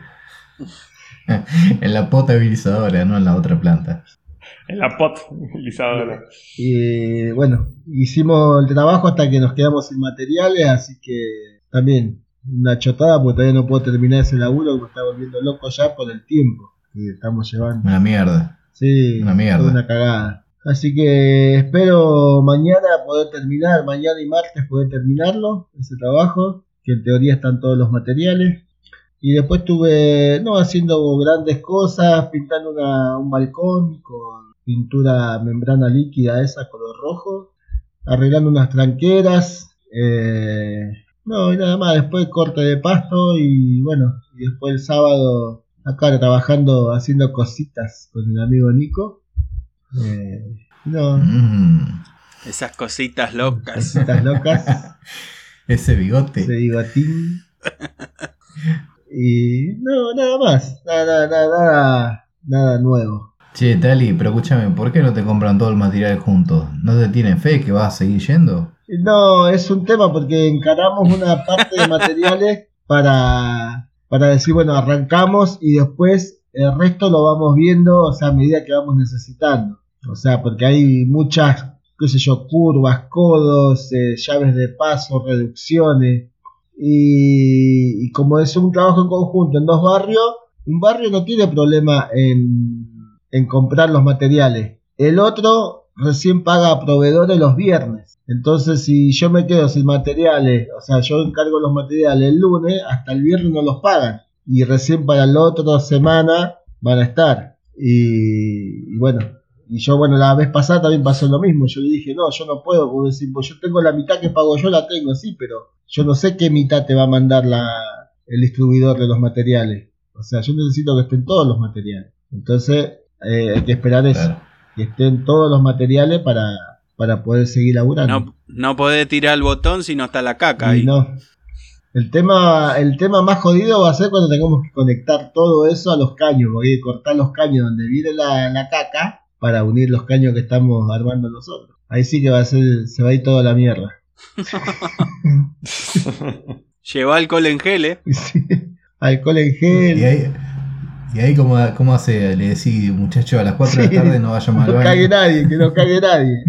En la potabilizadora, no en la otra planta. En la pot utilizadora. y bueno, hicimos el trabajo hasta que nos quedamos sin materiales, así que también una chotada porque todavía no puedo terminar ese laburo que me está volviendo loco ya por el tiempo que estamos llevando. Una mierda. Sí, Una mierda. una cagada. Así que espero mañana poder terminar, mañana y martes poder terminarlo, ese trabajo, que en teoría están todos los materiales. Y después estuve no haciendo grandes cosas, pintando una- un balcón con pintura membrana líquida esa color rojo, arreglando unas tranqueras, eh, no, y nada más, después corte de pasto y bueno, y después el sábado acá trabajando, haciendo cositas con el amigo Nico. Eh, no, Mm, Esas cositas locas. cositas locas, ese bigote. ese bigotín. Y no, nada más, nada, nada, nada, nada nuevo. Che, Tali, pero escúchame, ¿por qué no te compran todo el material juntos? ¿No te tienen fe que vas a seguir yendo? No, es un tema porque encaramos una parte de materiales para, para decir, bueno, arrancamos y después el resto lo vamos viendo, o sea, a medida que vamos necesitando. O sea, porque hay muchas, qué sé yo, curvas, codos, eh, llaves de paso, reducciones. Y, y como es un trabajo en conjunto en dos barrios, un barrio no tiene problema en, en comprar los materiales. El otro recién paga a proveedores los viernes. Entonces, si yo me quedo sin materiales, o sea, yo encargo los materiales el lunes, hasta el viernes no los pagan. Y recién para la otra semana van a estar. Y, y bueno, y yo, bueno, la vez pasada también pasó lo mismo. Yo le dije, no, yo no puedo, porque decir, pues yo tengo la mitad que pago yo, la tengo, sí, pero yo no sé qué mitad te va a mandar la, el distribuidor de los materiales. O sea, yo necesito que estén todos los materiales. Entonces, eh, hay que esperar eso Claro. que estén todos los materiales para, para poder seguir laburando. No, no podés tirar el botón si no está la caca Y ahí. no. El tema, el tema más jodido va a ser cuando tengamos que conectar todo eso a los caños, porque hay que cortar los caños donde viene la, la caca para unir los caños que estamos armando nosotros. Ahí sí que va a ser, se va a ir toda la mierda. Lleva alcohol en gel, ¿eh? Sí. Alcohol en Y gel. ahí, y ahí ¿cómo, cómo hace? Le decís, muchacho, a las 4 de la tarde no vaya mal No cague nadie, que no cague nadie.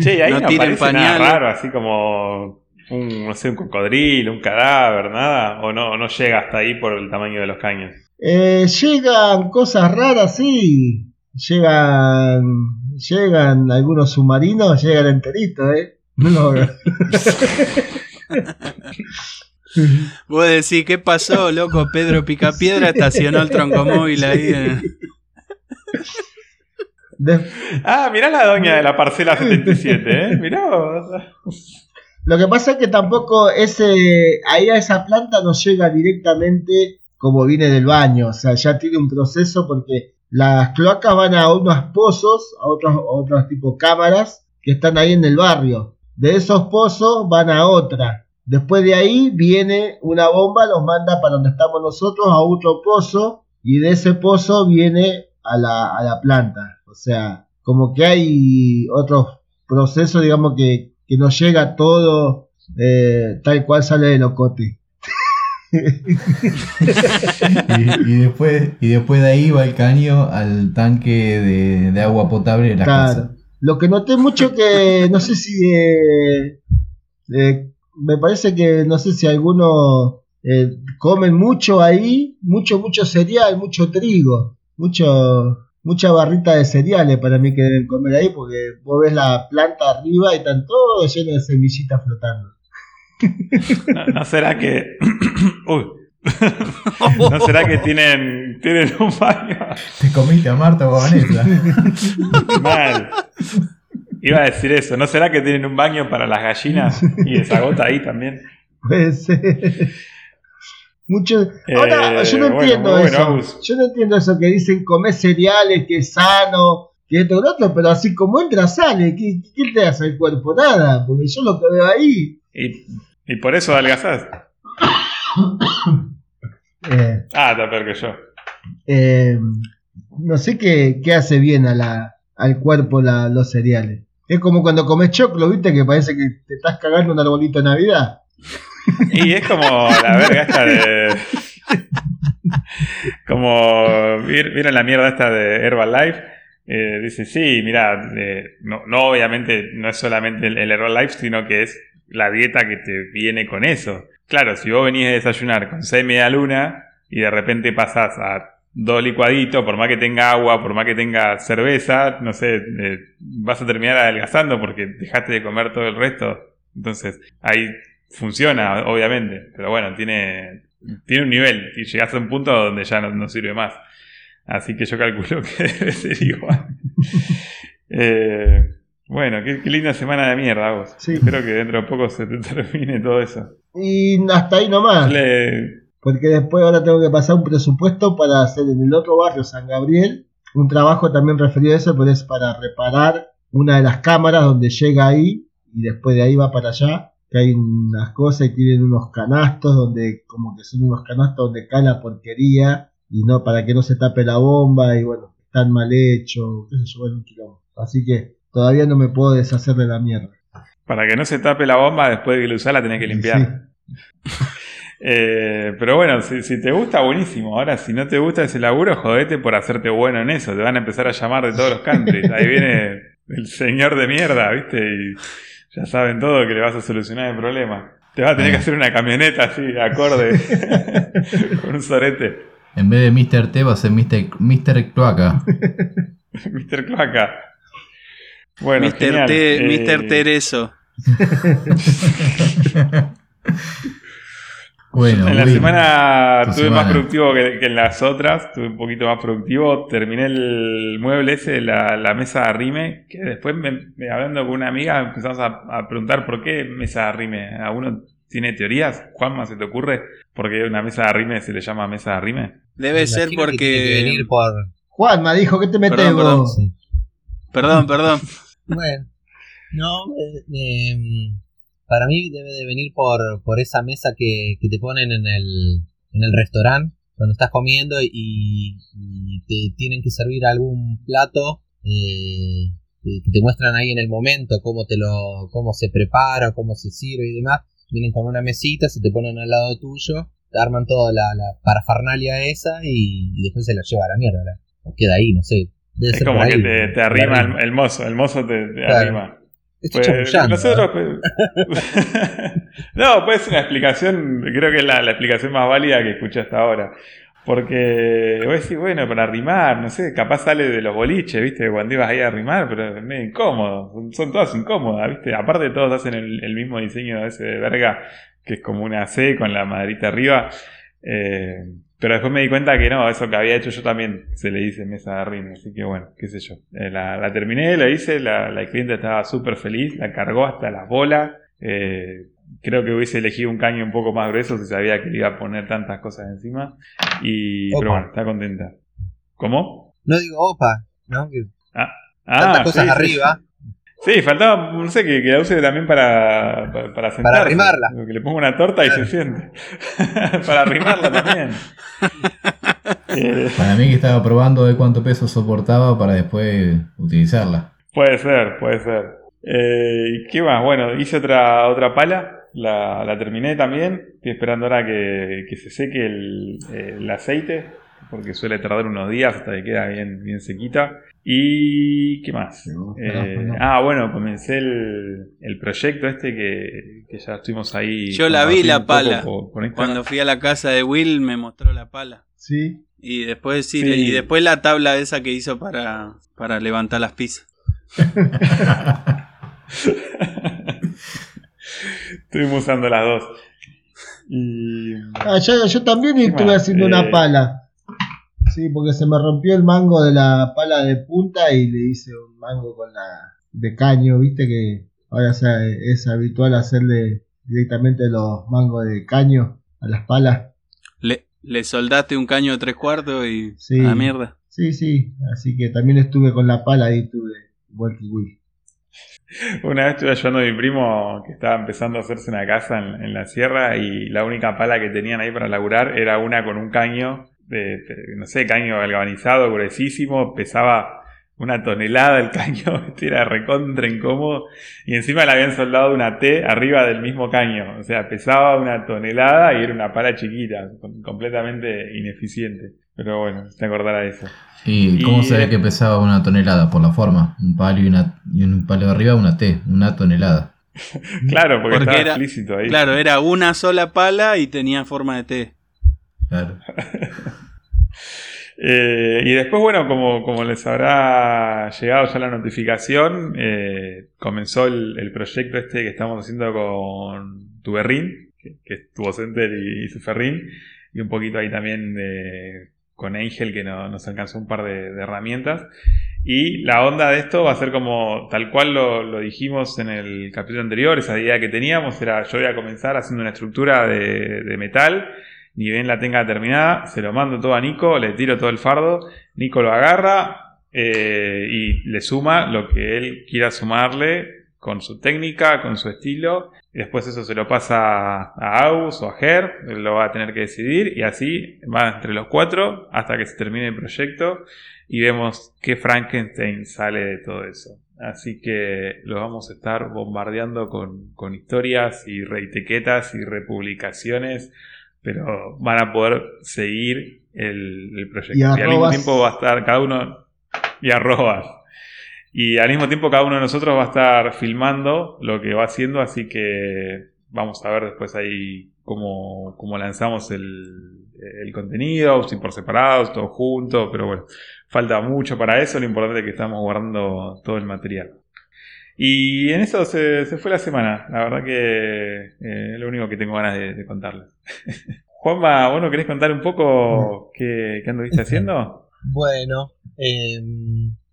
Che, y ahí No no, nada pañales. raro, así como un, no sé, un cocodrilo, un cadáver, nada. O no, no llega hasta ahí por el tamaño de los caños. Eh, llegan cosas raras, sí. Llegan, llegan algunos submarinos, llegan enteritos, ¿eh? No lo- Vos decís, ¿qué pasó, loco? Pedro Picapiedra estacionó el troncomóvil ahí. eh. De- Ah, mirá la doña de la parcela 77, ¿eh? Mirá. Lo que pasa es que tampoco ese, ahí a esa planta no llega directamente como viene del baño, o sea, ya tiene un proceso porque las cloacas van a unos pozos, a otros, a otros tipo cámaras que están ahí en el barrio. De esos pozos van a otra. Después de ahí viene una bomba, los manda para donde estamos nosotros a otro pozo y de ese pozo viene a la, a la planta. O sea, como que hay otros procesos, digamos, que, que no llega todo eh, tal cual sale de locote. y, y después, y después de ahí va el caño al tanque de, de agua potable de la Claro. casa. Lo que noté mucho que, no sé si, eh, eh, me parece que, no sé si algunos eh, comen mucho ahí, mucho, mucho cereal, mucho trigo, mucho, mucha barrita de cereales para mí que deben comer ahí, porque vos ves la planta arriba y están todos llenos de semillitas flotando. ¿No, no será que. Uy. ¿No será que tienen, tienen un baño? ¿Te comiste a Marta o a Vanessa? Mal. Iba a decir eso. ¿No será que tienen un baño para las gallinas y esa gota ahí también? Puede ser. Mucho. Ahora, Eh, yo no bueno, entiendo bueno, eso. Agus. Yo no entiendo eso que dicen comer cereales, que es sano, que esto, que lo otro, pero así como entra, sale. ¿Qué, qué te hace el cuerpo? Nada, porque yo lo que veo ahí. Y, y por eso adelgazás. Eh, Ah, está peor que yo. eh, no sé qué, qué hace bien a la, al cuerpo la- los cereales. Es como cuando comes choclo, ¿viste? Que parece que te estás cagando un arbolito de Navidad. Y es como la verga esta de. Como. ¿vier- ¿Vieron la mierda esta de Herbalife? Eh, dice, sí, mira, eh, no, no, obviamente no es solamente el, el Herbalife, sino que es la dieta que te viene con eso. Claro, si vos venís a desayunar con seis media luna y de repente pasás a dos licuaditos, por más que tenga agua, por más que tenga cerveza, no sé, eh, vas a terminar adelgazando porque dejaste de comer todo el resto. Entonces, ahí funciona, obviamente, pero bueno, tiene, tiene un nivel y llegas a un punto donde ya no, no sirve más. Así que yo calculo que debe ser igual. Eh, bueno, qué, qué linda semana de mierda vos. Sí. Espero que dentro de poco se te termine todo eso. Y hasta ahí nomás. Le- Porque después ahora tengo que pasar un presupuesto para hacer en el otro barrio, San Gabriel, un trabajo también referido a eso, pero es para reparar una de las cámaras donde llega ahí y después de ahí va para allá. Que hay unas cosas y tienen unos canastos donde, como que son unos canastos donde cae la porquería y no, para que no se tape la bomba y bueno, están mal hechos, qué sé yo, bueno, un quilombo. Así que todavía no me puedo deshacer de la mierda. para que no se tape la bomba, después de que lo usás la tenés que limpiar. Eh, pero bueno, si, si te gusta, buenísimo. Ahora, si no te gusta ese laburo, jodete por hacerte bueno en eso. Te van a empezar a llamar de todos los countries. Ahí viene el señor de mierda, ¿viste? Y ya saben todo que le vas a solucionar el problema. Te vas a tener que hacer una camioneta así, acorde, con un sorete. En vez de Mr. T va a ser Mr. Mr. Cloaca. Mr. Cloaca. Bueno, Mr. T, Eh, Mr. Tereso. Bueno, En la semana tu estuve más productivo que, que en las otras, estuve un poquito más productivo. Terminé el mueble ese, la, la mesa de arrime, que después me, me- hablando con una amiga empezamos a, a preguntar por qué mesa de arrime. ¿Alguno tiene teorías? Juanma, ¿se te ocurre? ¿Por qué una mesa de arrime se le llama mesa de arrime? Debe ser que porque... venir por... Juanma dijo que te metes Perdón, perdón. Sí. Perdón, perdón. Bueno, no, eh, eh, para mí debe de venir por, por esa mesa que, que te ponen en el, en el restaurante cuando estás comiendo y, y te tienen que servir algún plato eh, que te muestran ahí en el momento cómo te lo cómo se prepara, cómo se sirve y demás. Vienen con una mesita, se te ponen al lado tuyo, te arman toda la, la parafernalia esa y, y después se la lleva a la mierda. la- o queda ahí, no sé. Debe Es ser como que te, te arrima el, el mozo, el mozo te, te Claro. arrima. Estoy Pues, nosotros, pues- no, puede ser una explicación, creo que es la, la explicación más válida que escuché hasta ahora. Porque vos decís, bueno, para arrimar, no sé, capaz sale de los boliches, ¿viste? Cuando ibas ahí a arrimar, pero es medio incómodo. Son, son todas incómodas, ¿viste? Aparte todos hacen el, el mismo diseño ese de verga, que es como una C con la maderita arriba. Eh, pero después me di cuenta que no, eso que había hecho yo también se le hice mesa de arrime, así que bueno, qué sé yo. Eh, la, la terminé, la hice, la, la cliente estaba súper feliz, la cargó hasta las bolas. Eh, creo que hubiese elegido un caño un poco más grueso si sabía que le iba a poner tantas cosas encima. Y, Opa. pero bueno, está contenta. ¿Cómo? No digo opa, ¿no? Que Ah, tantas cosas sí. arriba. Sí, faltaba, no sé, que, que la use también para, para, para sentarse. arrimarla. Que le ponga una torta y se siente. para arrimarla también. Para mí que estaba probando de cuánto peso soportaba para después utilizarla. Puede ser, puede ser. Eh, ¿y ¿Qué más? Bueno, hice otra, otra pala, la, la terminé también. Estoy esperando ahora que, que se seque el, el aceite, porque suele tardar unos días hasta que queda bien, bien sequita. ¿Y qué más? Eh, ah, bueno, comencé el, el proyecto este que, que ya estuvimos ahí. Yo la vi, la pala. por- por. Cuando fui a la casa de Will me mostró la pala. Sí. Y después sí, Sí. y después la tabla esa que hizo para, para levantar las pizzas. Estuvimos usando las dos. Y. Ah, yo, yo también ¿Qué estuve más? haciendo Eh, una pala. Sí, porque se me rompió el mango de la pala de punta y le hice un mango con la de caño, viste que ahora es habitual hacerle directamente los mangos de caño a las palas. Le, le soldaste un caño de tres cuartos y Sí. a la mierda. Sí, sí, así que también estuve con la pala y tuve igual que Will. Una vez estuve ayudando a mi primo que estaba empezando a hacerse una casa en, en la sierra y la única pala que tenían ahí para laburar era una con un caño, de, de- no sé, caño galvanizado, gruesísimo, pesaba una tonelada el caño, este era recontra incómodo y encima le habían soldado una T arriba del mismo caño, o sea, pesaba una tonelada y era una pala chiquita, com- completamente ineficiente. Pero bueno, te acordará de eso. ¿Y cómo Y- se ve que pesaba una tonelada? Por la forma. Un palo y, una, y un palo de arriba, una T, una tonelada. Claro, porque, Porque estaba era- explícito ahí. Claro, era una sola pala y tenía forma de T. Claro. Eh, y después, bueno, como, como les habrá llegado ya la notificación, eh, comenzó el, el proyecto este que estamos haciendo con Tuberrin, que, que es tu Center y, y su Ferrin, y un poquito ahí también de- con Angel que no- nos alcanzó un par de, de herramientas. Y la onda de esto va a ser como tal cual lo, lo dijimos en el capítulo anterior, esa idea que teníamos era yo voy a comenzar haciendo una estructura de, de metal, ni bien la tenga terminada, se lo mando todo a Nico, le tiro todo el fardo, Nico lo agarra eh, y le suma lo que él quiera sumarle con su técnica, con su estilo, y después eso se lo pasa a Aus o a Ger, él lo va a tener que decidir y así va entre los cuatro hasta que se termine el proyecto y vemos qué Frankenstein sale de todo eso. Así que lo vamos a estar bombardeando con, con historias y reitequetas y republicaciones, pero van a poder seguir el, el proyecto. Y Y, al mismo tiempo va a estar cada uno y arrobas. Y al mismo tiempo cada uno de nosotros va a estar filmando lo que va haciendo, así que vamos a ver después ahí cómo, cómo lanzamos el, el contenido, si por separados, todo junto, pero bueno, falta mucho para eso, lo importante es que estamos guardando todo el material. Y en eso se, se fue la semana, la verdad que eh, es lo único que tengo ganas de, de contarles. Juanma, ¿vos no querés contar un poco qué, qué anduviste haciendo? Bueno, eh,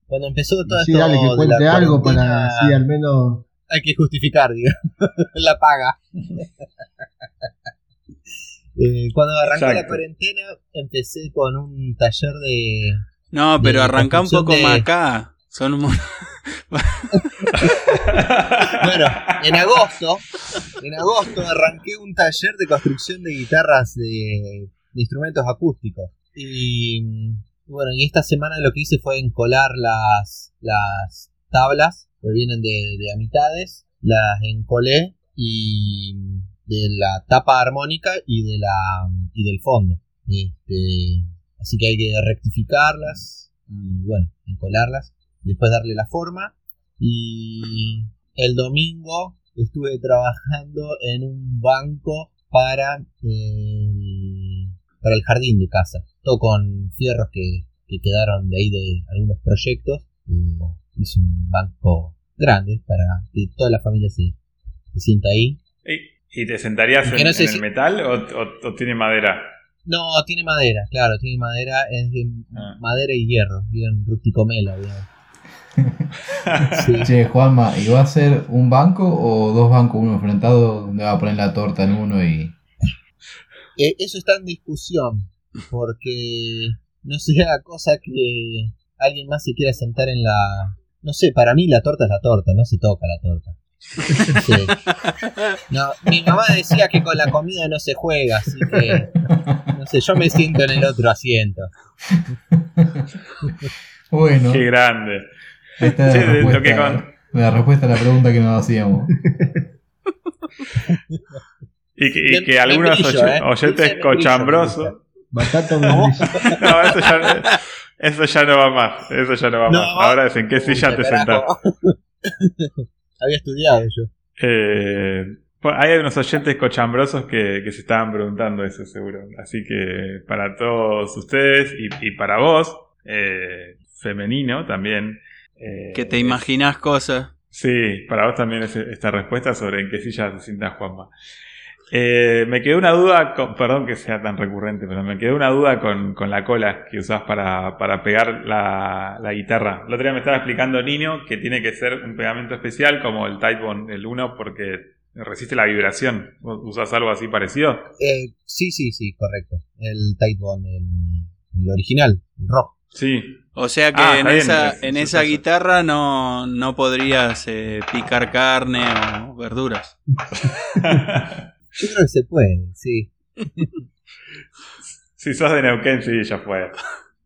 cuando empezó todo Sí, esto dale, que de la cuente algo para así al menos. hay que justificar, digo, la paga. Eh, cuando arrancó la cuarentena, empecé con un taller de. No, pero De arrancá un poco de- más acá. Son un Bueno, en agosto, en agosto arranqué un taller de construcción de guitarras de, instrumentos acústicos. Y bueno, y esta semana lo que hice fue encolar las, las tablas que vienen de, de amitades, las encolé y de la tapa armónica y de la y del fondo. Este, así que hay que rectificarlas y bueno, encolarlas, después darle la forma y el domingo estuve trabajando en un banco para el, para el jardín de casa. Todo con fierros que, que quedaron de ahí de algunos proyectos. Eh, hice un banco grande para que toda la familia se, se sienta ahí. ¿Y, y te sentarías en, no sé en si- el metal o, o- o tiene madera? No, tiene madera, claro, tiene madera, es de Ah. madera y hierro, bien rusticomela, digamos. Sí. Che, Juanma, ¿y va a ser un banco o dos bancos, uno enfrentado, donde va a poner la torta en uno y... Eh, eso está en discusión, porque no sea cosa que alguien más se quiera sentar en la... No sé, para mí la torta es la torta, no se toca la torta. Sí. No, mi mamá decía que con la comida no se juega, así que no sé, yo me siento en el otro asiento. Bueno, Qué grande. Ahí está Sí, la, que respuesta, con- la respuesta a la pregunta que nos hacíamos. Y que, y que bien algunos brillo, oy- ¿eh? oyentes cochambrosos. Bastante ¿Cómo? No, eso ya, eso ya no va más. Eso ya no va No. más. Ahora es en qué silla te sentás. Había estudiado yo. Eh, hay unos oyentes cochambrosos que, que se estaban preguntando eso, seguro. Así que para todos ustedes y, y para vos, eh, femenino también. Eh, que te imaginás cosas. Sí, para vos también es esta respuesta sobre en qué silla se sienta Juanma. Eh, me quedó una duda, con- perdón que sea tan recurrente, pero me quedó una duda con, con la cola que usás para, para pegar la, la guitarra. El otro día me estaba explicando Nino que tiene que ser un pegamento especial como el Typebond el 1 porque resiste la vibración. ¿Vos ¿Usás algo así parecido? Eh, sí, sí, sí, correcto. El Tight Bond, el, el original, el rojo. Sí. O sea que Ah, en bien, esa, es- en es esa guitarra no, no podrías eh, picar carne o verduras. Yo creo que se puede, sí. si sos de Neuquén, sí, ya fue.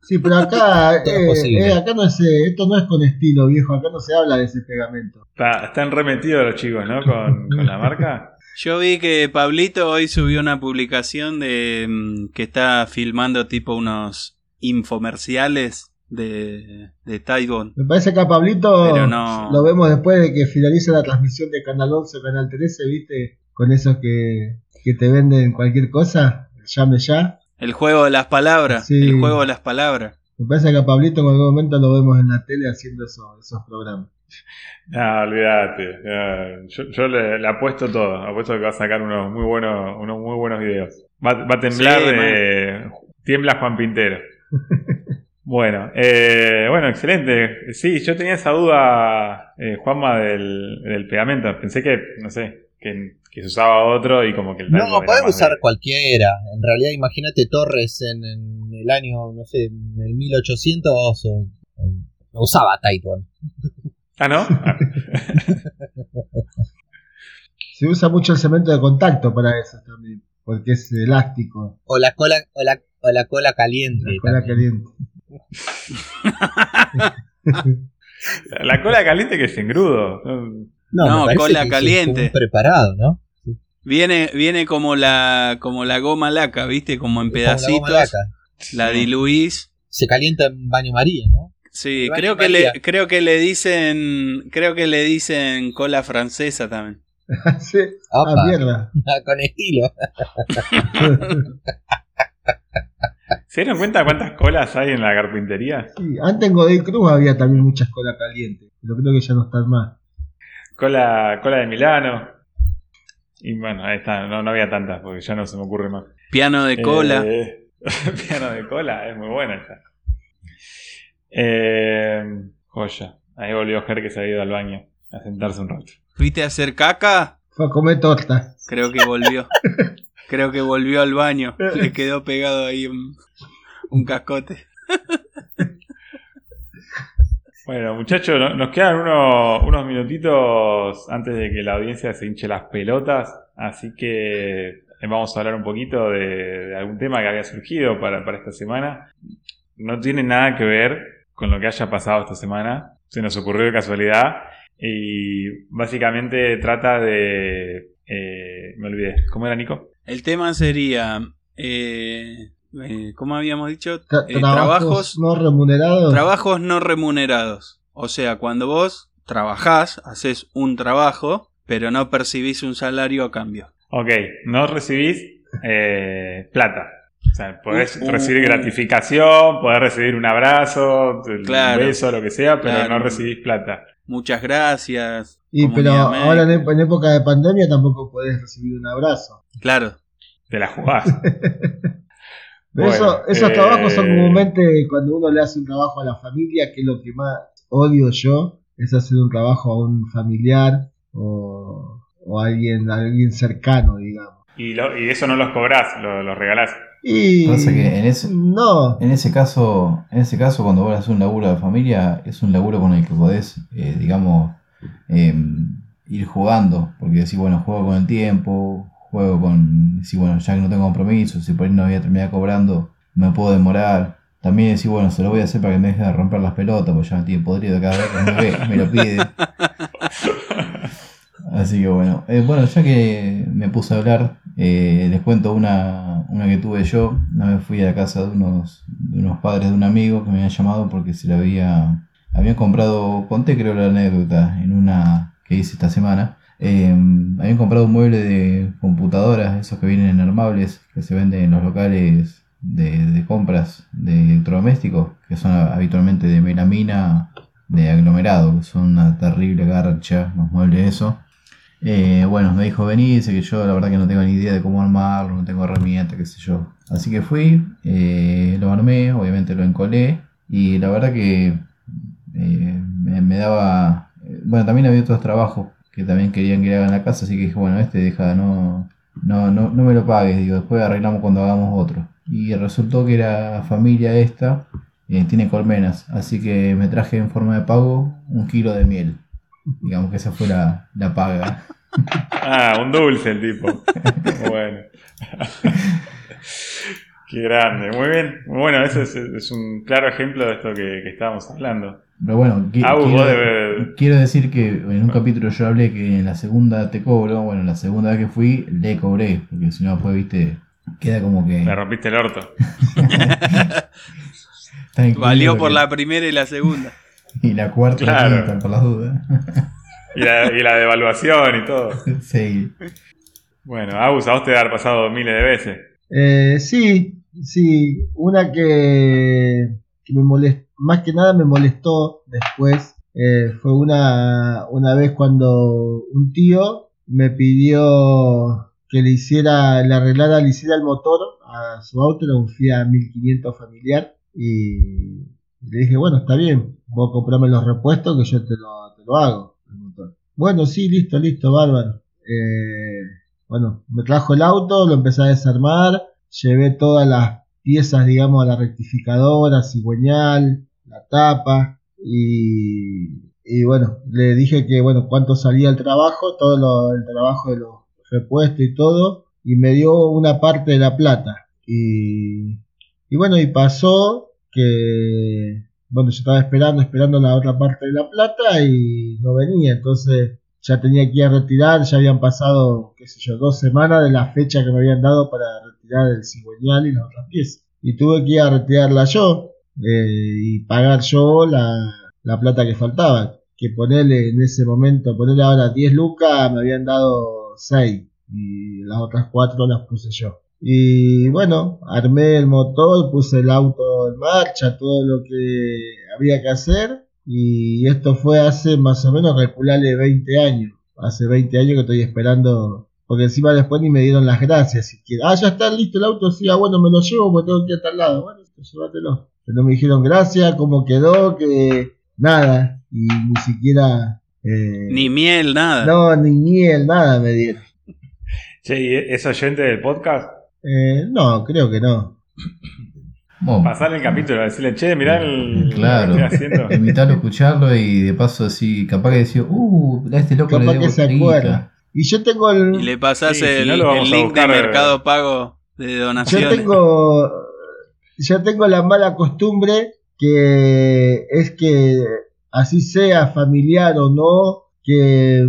Sí, pero acá, es eh, eh, acá no sé, esto no es con estilo viejo, acá no se habla de ese pegamento. Está- están remetidos los chicos, ¿no? Con, con la marca. Yo vi que Pablito hoy subió una publicación de mm, que está filmando tipo unos infomerciales de, de Taiwan. Me parece que a Pablito Pero no. lo vemos después de que finalice la transmisión de Canal 11 o Canal 13, ¿viste? Con esos que, que te venden cualquier cosa, llame ya. El juego de las palabras. Sí. El juego de las palabras. Me parece que a Pablito en algún momento lo vemos en la tele haciendo eso- esos programas. No, olvídate. no, yo yo le, le apuesto todo. Apuesto que va a sacar unos muy buenos, unos muy buenos videos. Va, va a temblar Sí, de. Tiembla Juan Pintero. Bueno, eh, bueno, excelente. Sí, yo tenía esa duda, eh, Juanma, del, del pegamento. Pensé que, no sé, que, que se usaba otro y como que el No, más usar de- cualquiera. En realidad, imagínate Torres en, en el año, no sé, en el 1800 o, o- usaba Taiwan. Ah, ¿no? Ah, Se usa mucho el cemento de contacto para eso también, porque es elástico, O la cola, o la, o la cola caliente. la cola también. caliente. la cola caliente que es engrudo. No, No, cola que caliente. preparado, ¿no? Viene, viene como la, como la goma laca, ¿viste? Como en Como la goma pedacitos. La diluís. Se calienta en baño María, ¿no? Sí, creo que María. le, creo que le dicen, creo que le dicen cola francesa también. Sí. Opa. Ah, mierda. Con estilo. ¿Se dieron cuenta cuántas colas hay en la carpintería? Sí, antes en Godoy Cruz había también muchas colas calientes, pero creo que ya no están más. Cola, cola de Milano. Y bueno, ahí está, no, no había tantas porque ya no se me ocurre más. Piano de cola. Eh, piano de cola, es muy buena esa. Eh, joya. Ahí volvió Ger que se había ido al baño a sentarse un rato. ¿Viste a hacer caca? Fue a comer torta. Creo que volvió. Creo que volvió al baño. Le quedó pegado ahí un, un cascote. Bueno, muchachos, no- nos quedan unos, unos minutitos antes de que la audiencia se hinche las pelotas, así que eh, vamos a hablar un poquito de, de algún tema que había surgido para, para esta semana. No tiene nada que ver con lo que haya pasado esta semana, se nos ocurrió de casualidad y básicamente trata de... eh, me olvidé, ¿cómo era Nico? El tema sería, eh, eh, ¿cómo habíamos dicho? Tra- Eh, trabajos no remunerados. Trabajos no remunerados. O sea, cuando vos trabajás, haces un trabajo, pero no percibís un salario a cambio. Ok, no recibís eh, plata. O sea, podés Uh, uh, recibir uh. gratificación, podés recibir un abrazo, un beso, lo que sea, pero Claro. no recibís plata. Muchas gracias. y pero ahora en época de pandemia tampoco podés recibir un abrazo. Claro. Te la jugás. Bueno, eso- esos eh, trabajos son comúnmente cuando uno le hace un trabajo a la familia, que es lo que más odio yo, es hacer un trabajo a un familiar o, o a alguien, a alguien cercano, digamos. y, lo- y eso no los cobrás, lo- los regalás. Y Pasa que en ese- no, En ese caso, en ese caso cuando vos haces un laburo de familia, es un laburo con el que podés, eh, digamos, eh, ir jugando, porque decís, bueno, juego con el tiempo, juego con, si bueno, ya que no tengo compromiso, si por ahí no voy a terminar cobrando, me puedo demorar. También decís, bueno, se lo voy a hacer para que me deje de romper las pelotas, porque ya me tiene podrido cada vez que me ve, me lo pide. Así que bueno, Eh, bueno, ya que me puse a hablar, eh, les cuento una, una que tuve yo. Una vez fui a la casa de unos, de unos padres de un amigo que me habían llamado porque se le había, habían comprado, conté creo la anécdota en una que hice esta semana. Eh, habían comprado un mueble de computadoras, esos que vienen en armables, que se venden en los locales de, de compras de electrodomésticos, que son habitualmente de melamina de aglomerado, que son una terrible garcha, los muebles eso. Eh, bueno, me dijo vení, dice que yo la verdad que no tengo ni idea de cómo armarlo, no tengo herramientas, qué sé yo. Así que fui, eh, lo armé, obviamente lo encolé y la verdad que eh, me, daba... Bueno, también había otros trabajos que también querían que le haga en la casa, así que dije, bueno, este deja, no, no, no, no me lo pagues, digo, después arreglamos cuando hagamos otro. Y resultó que era familia esta, eh, tiene colmenas, así que me traje en forma de pago un kilo de miel. Digamos que esa fue la, la paga. Ah, un dulce el tipo. bueno. Qué grande, muy bien. Bueno, eso es, es un claro ejemplo de esto que, que estábamos hablando. Pero bueno, Ah, quiero, quiero decir que en un capítulo yo hablé que en la segunda te cobro. Bueno, la segunda vez que fui le cobré, porque si no, después, viste, queda como que. Me rompiste el orto. Valió por que- la primera y la segunda. Y la cuarta y la Claro. quinta, por las dudas. Y la, y la devaluación y todo. sí. Bueno, Agus, a vos te ha pasado miles de veces. Eh, sí, sí, una que, que me más que nada me molestó después, eh, fue una, una vez cuando un tío me pidió que le hiciera, le arreglara, le hiciera el motor a su auto, era un Fiat 1500 familiar, y le dije, bueno, está bien, vos comprame los repuestos que yo te lo, te lo hago, el motor. Bueno, sí, listo, listo, bárbaro. Eh, bueno, me trajo el auto, lo empecé a desarmar, llevé todas las piezas, digamos, a la rectificadora, cigüeñal, la tapa, y, y bueno, le dije que, bueno, cuánto salía el trabajo, todo lo- el trabajo de los repuestos y todo, y me dio una parte de la plata. Y, y bueno, y pasó que, bueno, yo estaba esperando, esperando la otra parte de la plata y no venía, entonces ya tenía que ir a retirar, ya habían pasado, qué sé yo, dos semanas de la fecha que me habían dado para retirar el cigüeñal y las otras piezas. Y tuve que ir a retirarla yo eh, y pagar yo la, la plata que faltaba. Que ponerle en ese momento, ponerle ahora 10 lucas, me habían dado 6 y las otras 4 las puse yo. Y bueno, armé el motor, puse el auto en marcha, todo lo que había que hacer. Y esto fue hace más o menos, calcularle 20 años. Hace 20 años que estoy esperando. Porque encima después ni me dieron las gracias. siquiera. Ah, ya está listo el auto. Sí, ah, bueno, me lo llevo porque tengo que ir a tal lado. Bueno, pues llévatelo. Pero no me dijeron gracias, cómo quedó, que nada. Y ni siquiera. eh, Ni miel, nada. No, ni miel, nada me dieron. Che, ¿y es oyente del podcast? Eh, no, creo que no. Bueno, Pasarle el capítulo, decirle, che, mirá el, Claro. lo que estoy haciendo. invitarlo a escucharlo y de paso así, capaz que decir, uh, a este loco Capaz le que debo se guita". acuerda. Y yo tengo el. Y le pasás Sí, si el, no a link buscar, de eh. Mercado Pago de Yo donaciones. tengo, yo tengo la mala costumbre que es que así sea familiar o no, que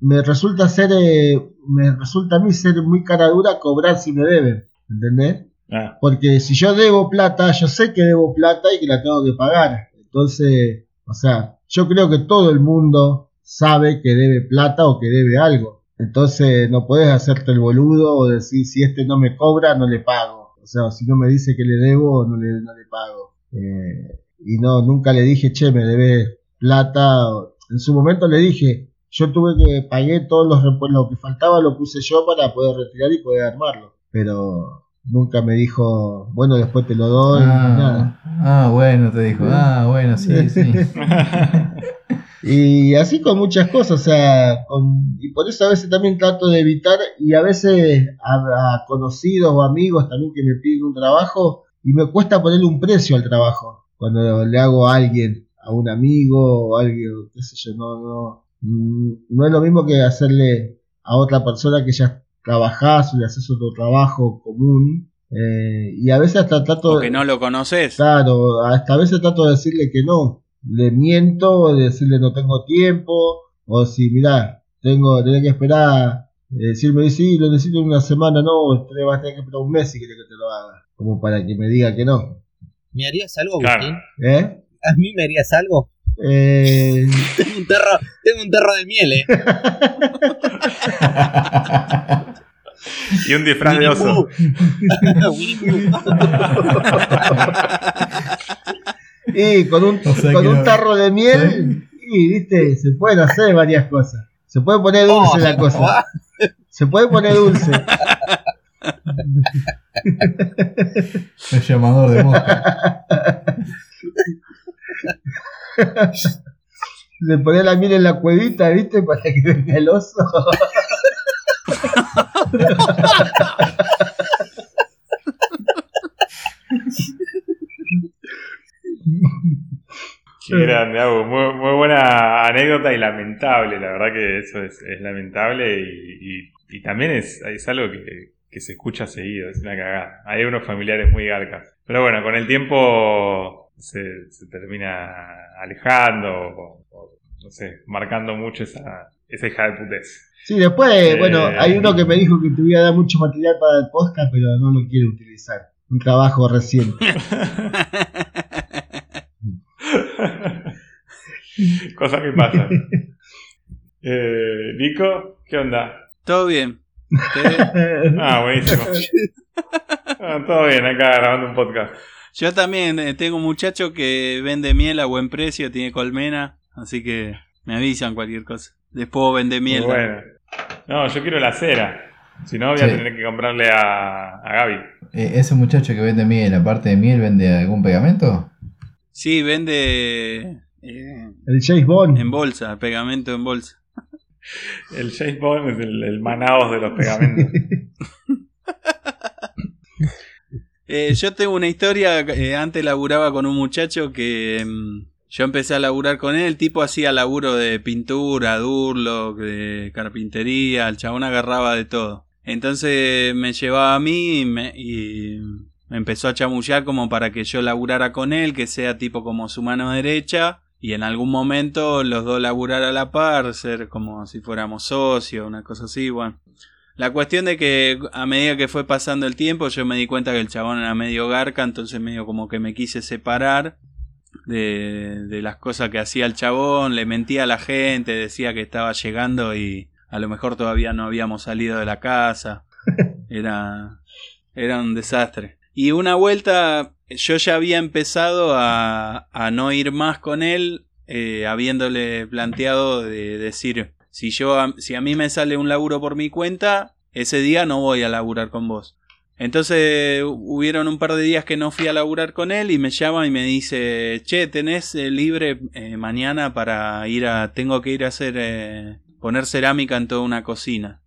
me resulta ser, eh, me resulta a mí ser muy cara dura cobrar si me deben, ¿entendés? Ah, Porque si yo debo plata, yo sé que debo plata y que la tengo que pagar. Entonces, o sea, yo creo que todo el mundo sabe que debe plata o que debe algo. Entonces, no puedes hacerte el boludo o decir si este no me cobra, no le pago. O sea, si no me dice que le debo, no le, no le pago. Eh, y no, nunca le dije, che, me debe plata. En su momento le dije, yo tuve que pagué todos los repu- lo que faltaba lo puse yo para poder retirar y poder armarlo. Pero nunca me dijo, bueno, después te lo doy, ni nada. Ah, ah, bueno, te dijo, ah, bueno, sí, sí. Y así con muchas cosas, o sea, con- y por eso a veces también trato de evitar, y a veces a, a conocidos o amigos también que me piden un trabajo, y me cuesta ponerle un precio al trabajo, cuando le hago a alguien, a un amigo o a alguien, qué sé yo, no, no, mm, no es lo mismo que hacerle a otra persona que ya trabajás le haces otro trabajo común, eh, y a veces hasta trato O que no lo conoces. Claro, hasta a veces trato de decirle que no. Le miento, de decirle no tengo tiempo, o si, mirá, tengo, tenés que esperar, eh, decirme, sí, lo necesito en una semana, no, te vas a tener que esperar un mes si querés que te lo haga, como para que me diga que no. ¿Me harías algo, Claro. Agustín? ¿Eh? ¿A mí me harías algo? Eh, Tengo un terro, tengo un terro de miel, eh. y un disfraz de oso. Y con un, O sea con un no- tarro de miel, y viste, se pueden hacer varias cosas. Se puede poner dulce Oh, la cosa. Se puede poner dulce. El llamador de mosca. Le pones la miel en la cuevita, viste, para que venga el oso. Qué grande, Abu. Muy, buena anécdota y lamentable. La verdad que eso es, lamentable y, también es, es algo que, que se escucha seguido. Es una cagada. Hay unos familiares muy garcas. Pero bueno, con el tiempo se, se termina alejando o, o, no sé, marcando mucho esa, esa hija de putés. Sí, después, Eh, bueno, hay uno que me dijo que te iba a dar mucho material para el podcast, pero no lo quiere utilizar. Un trabajo reciente. Cosas que pasan. Eh, Nico, ¿qué onda? Todo bien. Ah, buenísimo. Ah, todo bien, acá grabando un podcast. Yo también eh, tengo un muchacho que vende miel a buen precio, tiene colmena, así que me avisan cualquier cosa. Después vende miel. bueno. No, yo quiero la cera. Si no, voy a tener que comprarle a, a Gaby. Eh, ese muchacho que vende miel, aparte de miel, ¿vende algún pegamento? Sí, vende eh, El James Bond. en bolsa, pegamento en bolsa. El James Bond es el, el Manaos de los pegamentos. Eh, yo tengo una historia, eh, antes laburaba con un muchacho que mm, yo empecé a laburar con él, el tipo hacía laburo de pintura, durlock, de carpintería, el chabón agarraba de todo. Entonces me llevaba a mí y me, y me empezó a chamullar como para que yo laburara con él, que sea tipo como su mano derecha, y en algún momento los dos laburar a la par, ser como si fuéramos socios, una cosa así, bueno. La cuestión de que a medida que fue pasando el tiempo yo me di cuenta que el chabón era medio garca, entonces medio como que me quise separar de, de las cosas que hacía el chabón, le mentía a la gente, decía que estaba llegando y a lo mejor todavía no habíamos salido de la casa. Era, era un desastre. Y una vuelta yo ya había empezado a, a no ir más con él, eh, habiéndole planteado de decir, si yo si a mí me sale un laburo por mi cuenta, ese día no voy a laburar con vos. Entonces hubieron un par de días que no fui a laburar con él y me llama y me dice, che, tenés eh, libre eh, mañana para ir a, tengo que ir a hacer, eh, poner cerámica en toda una cocina.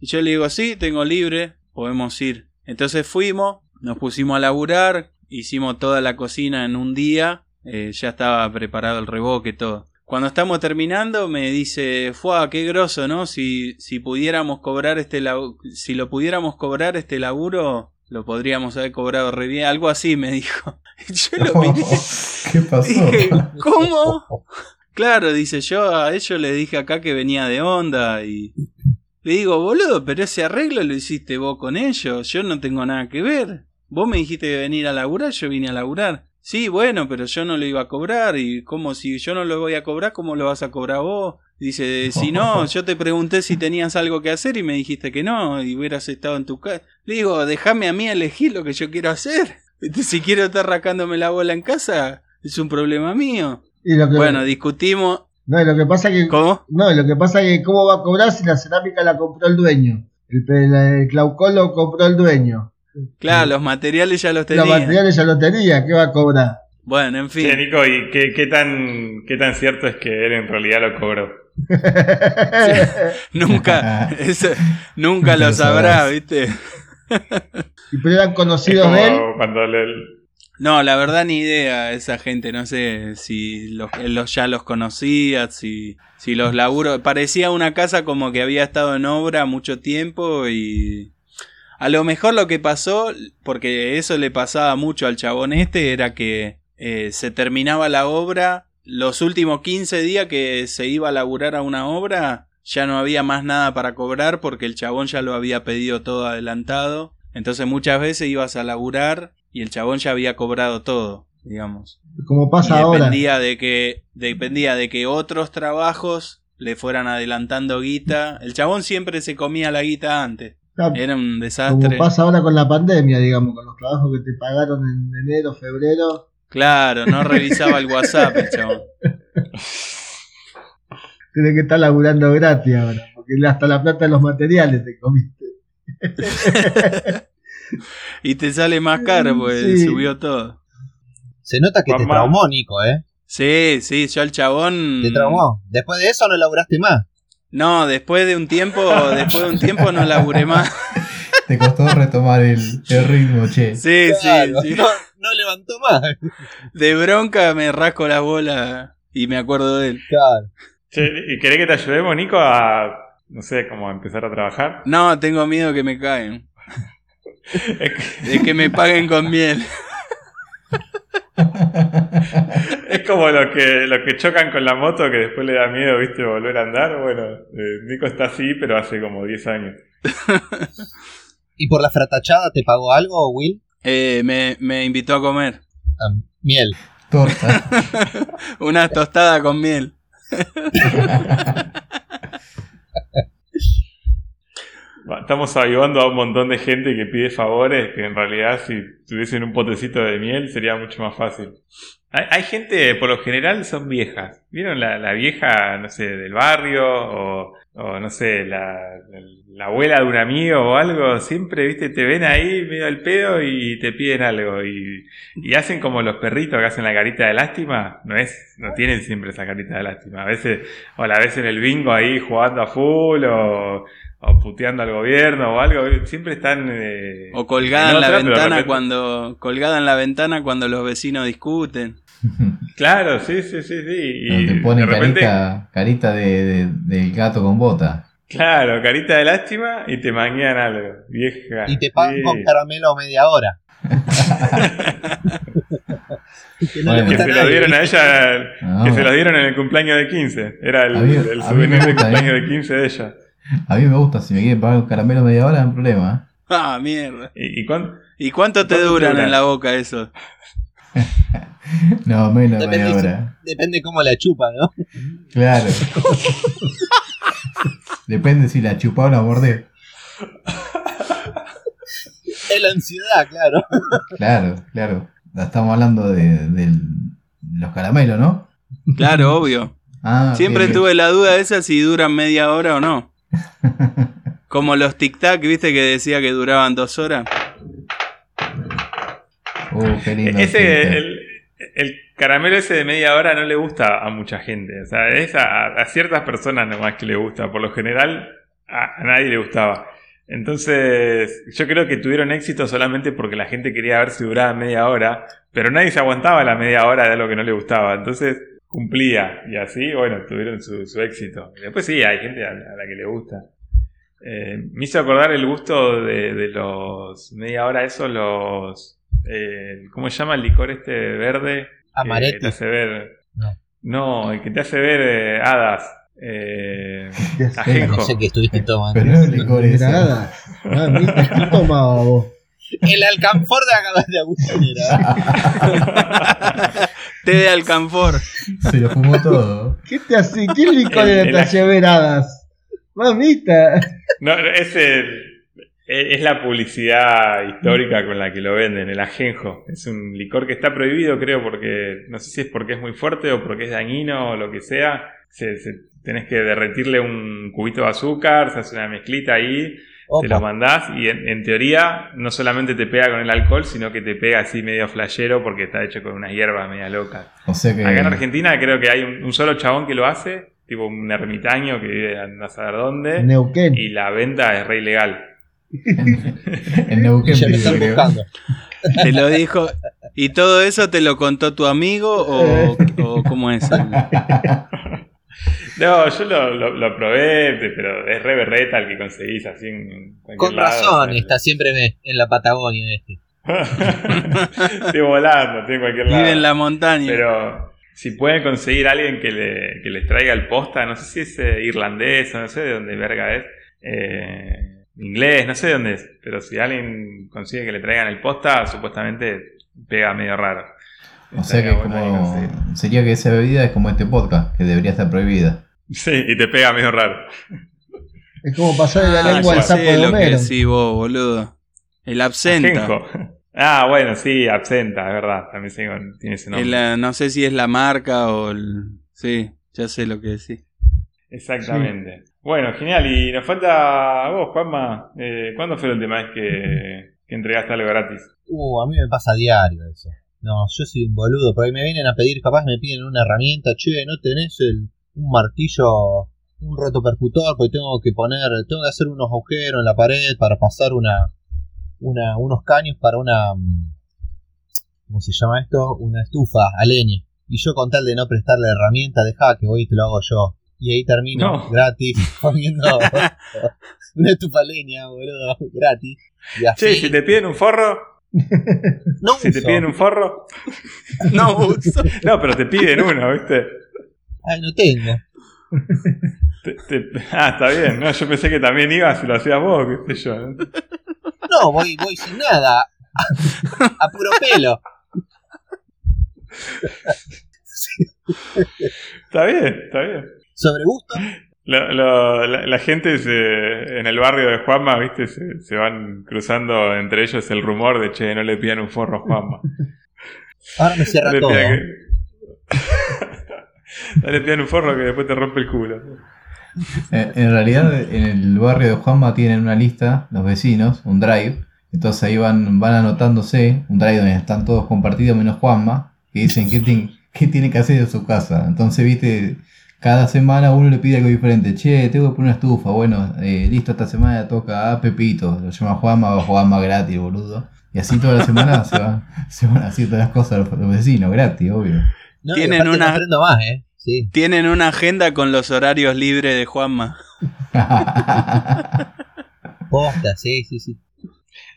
Y yo le digo, sí, tengo libre, podemos ir. Entonces fuimos, nos pusimos a laburar, hicimos toda la cocina en un día, ya estaba preparado el reboque, todo. Cuando estamos terminando me dice, ¡fua, qué groso, ¿no? Si, si pudiéramos cobrar este si lo pudiéramos cobrar este laburo, lo podríamos haber cobrado re bien. Algo así me dijo. Y yo lo miré. ¿Qué pasó? Dije, ¿cómo? Claro, dice yo, a ellos le dije acá que venía de onda y le digo, boludo, pero ese arreglo lo hiciste vos con ellos, yo no tengo nada que ver. Vos me dijiste de venir a laburar, yo vine a laburar. Sí, bueno, pero yo no lo iba a cobrar y como si yo no lo voy a cobrar, ¿cómo lo vas a cobrar vos? Dice, si no, yo te pregunté si tenías algo que hacer y me dijiste que no y hubieras estado en tu casa. Le digo, déjame a mí elegir lo que yo quiero hacer. Si quiero estar rascándome la bola en casa, es un problema mío. Y lo que, Bueno, discutimos. no, y lo que pasa que ¿Cómo? no, y lo que pasa que cómo va a cobrar si la cerámica la compró el dueño. El, el claucol lo compró el dueño. Claro, los materiales ya los Los tenía. materiales ya lo tenía, ¿qué va a cobrar? Bueno, en Che, fin. Nico, ¿y qué, qué tan, qué tan cierto es que él en realidad lo cobró? Nunca, eso, nunca lo sabrá, sabrás. ¿viste? y pero eran conocidos de él. cuando le- No, la verdad ni idea, esa gente, no sé si los, él los, ya los conocía, si, si los laburos... Parecía una casa como que había estado en obra mucho tiempo y... A lo mejor lo que pasó, porque eso le pasaba mucho al chabón este, era que eh, se terminaba la obra, los últimos 15 días que se iba a laburar a una obra, ya no había más nada para cobrar porque el chabón ya lo había pedido todo adelantado. Entonces muchas veces ibas a laburar y el chabón ya había cobrado todo, digamos. Como pasa y ahora. dependía de que dependía de que otros trabajos le fueran adelantando guita. El chabón siempre se comía la guita antes. Era un Como desastre. pasa ahora con la pandemia, digamos, con los trabajos que te pagaron en enero, febrero. Claro, no revisaba el WhatsApp el chabón. Tienes que estar laburando gratis ahora, porque hasta la plata de los materiales te comiste. Y te sale más caro porque Sí. subió todo. Se nota que te traumó, Nico, ¿eh? Sí, sí, yo al chabón. Te traumó. Después de eso no laburaste más. No, después de un tiempo, después de un tiempo no laburé más. Te costó retomar el, el ritmo, che. Sí, Claro, sí, sí. No, no levantó más. De bronca me rasco las bolas y me acuerdo de él. Claro. Che, ¿Y querés que te ayudemos, Nico, a, no sé, como a empezar a trabajar? No, tengo miedo que me caen. Es que- De que me paguen con miel. Es como los que, los que chocan con la moto que después le da miedo, viste, volver a andar. Bueno, eh, Nico está así, pero hace como 10 años. ¿Y por la fratachada te pagó algo, Will? Eh, me, me invitó a comer. Ah, miel. Torta. Una tostada con miel. Estamos ayudando a un montón de gente que pide favores, que en realidad si tuviesen un potecito de miel sería mucho más fácil. Hay, gente, por lo general son viejas. ¿Vieron la, la vieja, no sé, del barrio? O, no sé, la, la abuela de un amigo o algo. Siempre, viste, te ven ahí medio al pedo y te piden algo. Y, y hacen como los perritos que hacen la carita de lástima. No es, no tienen siempre esa carita de lástima. A veces, o la ves en el bingo ahí jugando a full o o puteando al gobierno o algo, siempre están... eh, O colgada en la otra, ventana repente- cuando. Colgada en la ventana cuando los vecinos discuten. Claro, sí, sí, sí, sí. Y te pone de repente, carita, carita de, de- del gato con bota. claro, carita de lástima y te manguean algo, vieja. Y te pagan sí. con caramelo media hora. que no Bueno. le Que gusta se lo dieron a ella, No, que se lo dieron en el cumpleaños de 15. Era el, el souvenir de gusta, cumpleaños de 15 de ella. A mí me gusta, si me quieren pagar un caramelo media hora, no hay problema. Ah, mierda. ¿Y, y cuán- ¿Y cuánto te ¿Cuánto duran en la boca eso? ¿eh? No, menos Depende, media si- hora. depende cómo la chupa, ¿no? Claro. Depende si la chupaba o la mordé. Es la ansiedad, claro. Claro, claro. Estamos hablando de, de los caramelos, ¿no? Claro, obvio. Ah, Siempre bien, tuve la duda esa si duran media hora o no. Como los tic-tac, viste que decía que duraban dos horas. Uh, qué lindo. Ese, el, el caramelo ese de media hora no le gusta a mucha gente. O sea, es a, a ciertas personas nomás que le gusta. Por lo general, a, a nadie le gustaba. Entonces, yo creo que tuvieron éxito solamente porque la gente quería ver si duraba media hora, pero nadie se aguantaba la media hora de algo que no le gustaba. Entonces, cumplía. Y así, bueno, tuvieron su, su éxito. Y después sí, hay gente a, la a la que le gusta. Eh, me hizo acordar el gusto de, de los media hora, esos, los. eh, ¿Cómo se llama el licor este verde? Que Amaretti. te hace ver. No. No, el que te hace ver eh, hadas. Eh, No sé qué estuviste tomando. Pero no es licor eso. Nada. Ah, mira, ¿qué tomaba vos? El alcanfor de acá de Agustinera. Té de alcanfor. Se lo fumó todo. ¿Qué te hace? ¿Qué licor El- el hace ver hadas? Mamita. No, es, el- es la publicidad histórica con la que lo venden, el ajenjo. Es un licor que está prohibido, creo, porque no sé si es porque es muy fuerte o porque es dañino o lo que sea. Se, se- tenés que derretirle un cubito de azúcar, se hace una mezclita ahí, te lo mandás y en, en teoría no solamente te pega con el alcohol, sino que te pega así medio flashero porque está hecho con unas hierbas media locas. O sea que. Acá en Argentina creo que hay un, un solo chabón que lo hace, tipo un ermitaño que vive a no saber dónde, Neuquén. y la venta es re ilegal. En Neuquén, Ya me están buscando. Te lo dijo. ¿Y todo eso te lo contó tu amigo o, o cómo es? No, yo lo, lo, lo probé, pero es re berreta el que conseguís así en Con lado, razón, o sea, está siempre en la Patagonia este. Estoy volando, estoy en cualquier lado. Vive en la montaña. Pero si pueden conseguir a alguien que, le, que les traiga el posta, no sé si es eh, irlandés o no sé de dónde verga es, eh, inglés, no sé de dónde es, pero si alguien consigue que le traigan el posta, supuestamente pega medio raro. O sea que ahí como sería que esa bebida es como este podcast, que debería estar prohibida. Sí, y te pega medio raro. Es como pasar la Ah, lengua al sapo sé de lo que Homero. decís vos, boludo. El absenta. Ajenjo. Ah, bueno, sí, absenta, es verdad. También sí, tiene ese nombre. No sé si es la marca o el... Sí, ya sé lo que decís. Exactamente. Bueno, genial. Y nos falta a vos, Juanma. Eh, ¿Cuándo fue la última vez que, que entregaste algo gratis? Uh, a mí me pasa a diario eso. No, yo soy un boludo, porque me vienen a pedir, capaz me piden una herramienta, che, ¿no tenés el, un martillo, un rotopercutor? Porque tengo que poner, tengo que hacer unos agujeros en la pared para pasar una, una unos caños para una, mm, ¿cómo se llama esto? Una estufa a leña. Y yo con tal de no prestarle herramienta, dejá que voy y te lo hago yo. Y ahí termino No. gratis poniendo una estufa a leña, boludo, gratis. Y así Che, si te piden un forro, no si te piden un forro, No uso. no, pero te piden uno, ¿viste? Ay, no tengo. Te- te- ah, está bien. No, yo pensé que también ibas y lo hacías vos, qué sé yo. ¿no? Voy, voy sin nada. A puro pelo. Está bien, está bien. Sobre gusto. Lo- lo- la, la gente se- en el barrio de Juanma, viste, se, se van cruzando entre ellos el rumor de che, no le pidan un forro a Juanma. Ahora me No cierra le todo. que- no le pidan un forro que después te rompe el culo. Eh, En realidad, en el barrio de Juanma tienen una lista, los vecinos, un drive. Entonces ahí van, van anotándose, un drive donde están todos compartidos menos Juanma, que dicen qué, tiene- qué tiene que hacer en su casa. Entonces, viste, cada semana uno le pide algo diferente. Che, tengo que poner una estufa. Bueno, eh, listo, esta semana toca a Pepito. Lo llama Juanma o Juanma gratis, boludo. Y así toda la semana se, van, se van haciendo las cosas los, los vecinos, gratis, obvio. No, Tienen una- más, ¿eh? Sí. Tienen una agenda con los horarios libres de Juanma. Posta, sí, sí, sí.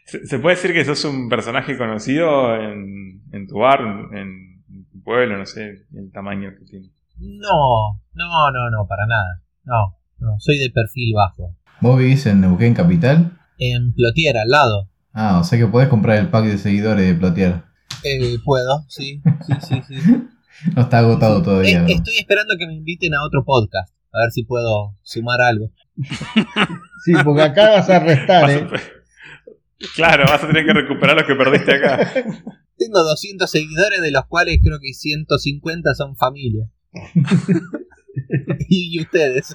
¿Se, se puede decir que sos un personaje conocido en, en tu bar, en, en tu pueblo, no sé, el tamaño que tiene? No, no, no, no, para nada. No, no, soy de perfil bajo. ¿Vos vivís en Neuquén Capital? En Plotier, al lado. Ah, o sea que podés comprar el pack de seguidores de Plotier. Eh, Puedo, sí, sí, sí, sí. No está agotado todavía. Eh, ¿no? estoy esperando que me inviten a otro podcast. A ver si puedo sumar algo. Sí, porque acá vas a restar, Vas ¿eh? Claro, vas a tener que recuperar lo que perdiste acá. Tengo 200 seguidores, de los cuales creo que 150 son familia. y, ustedes.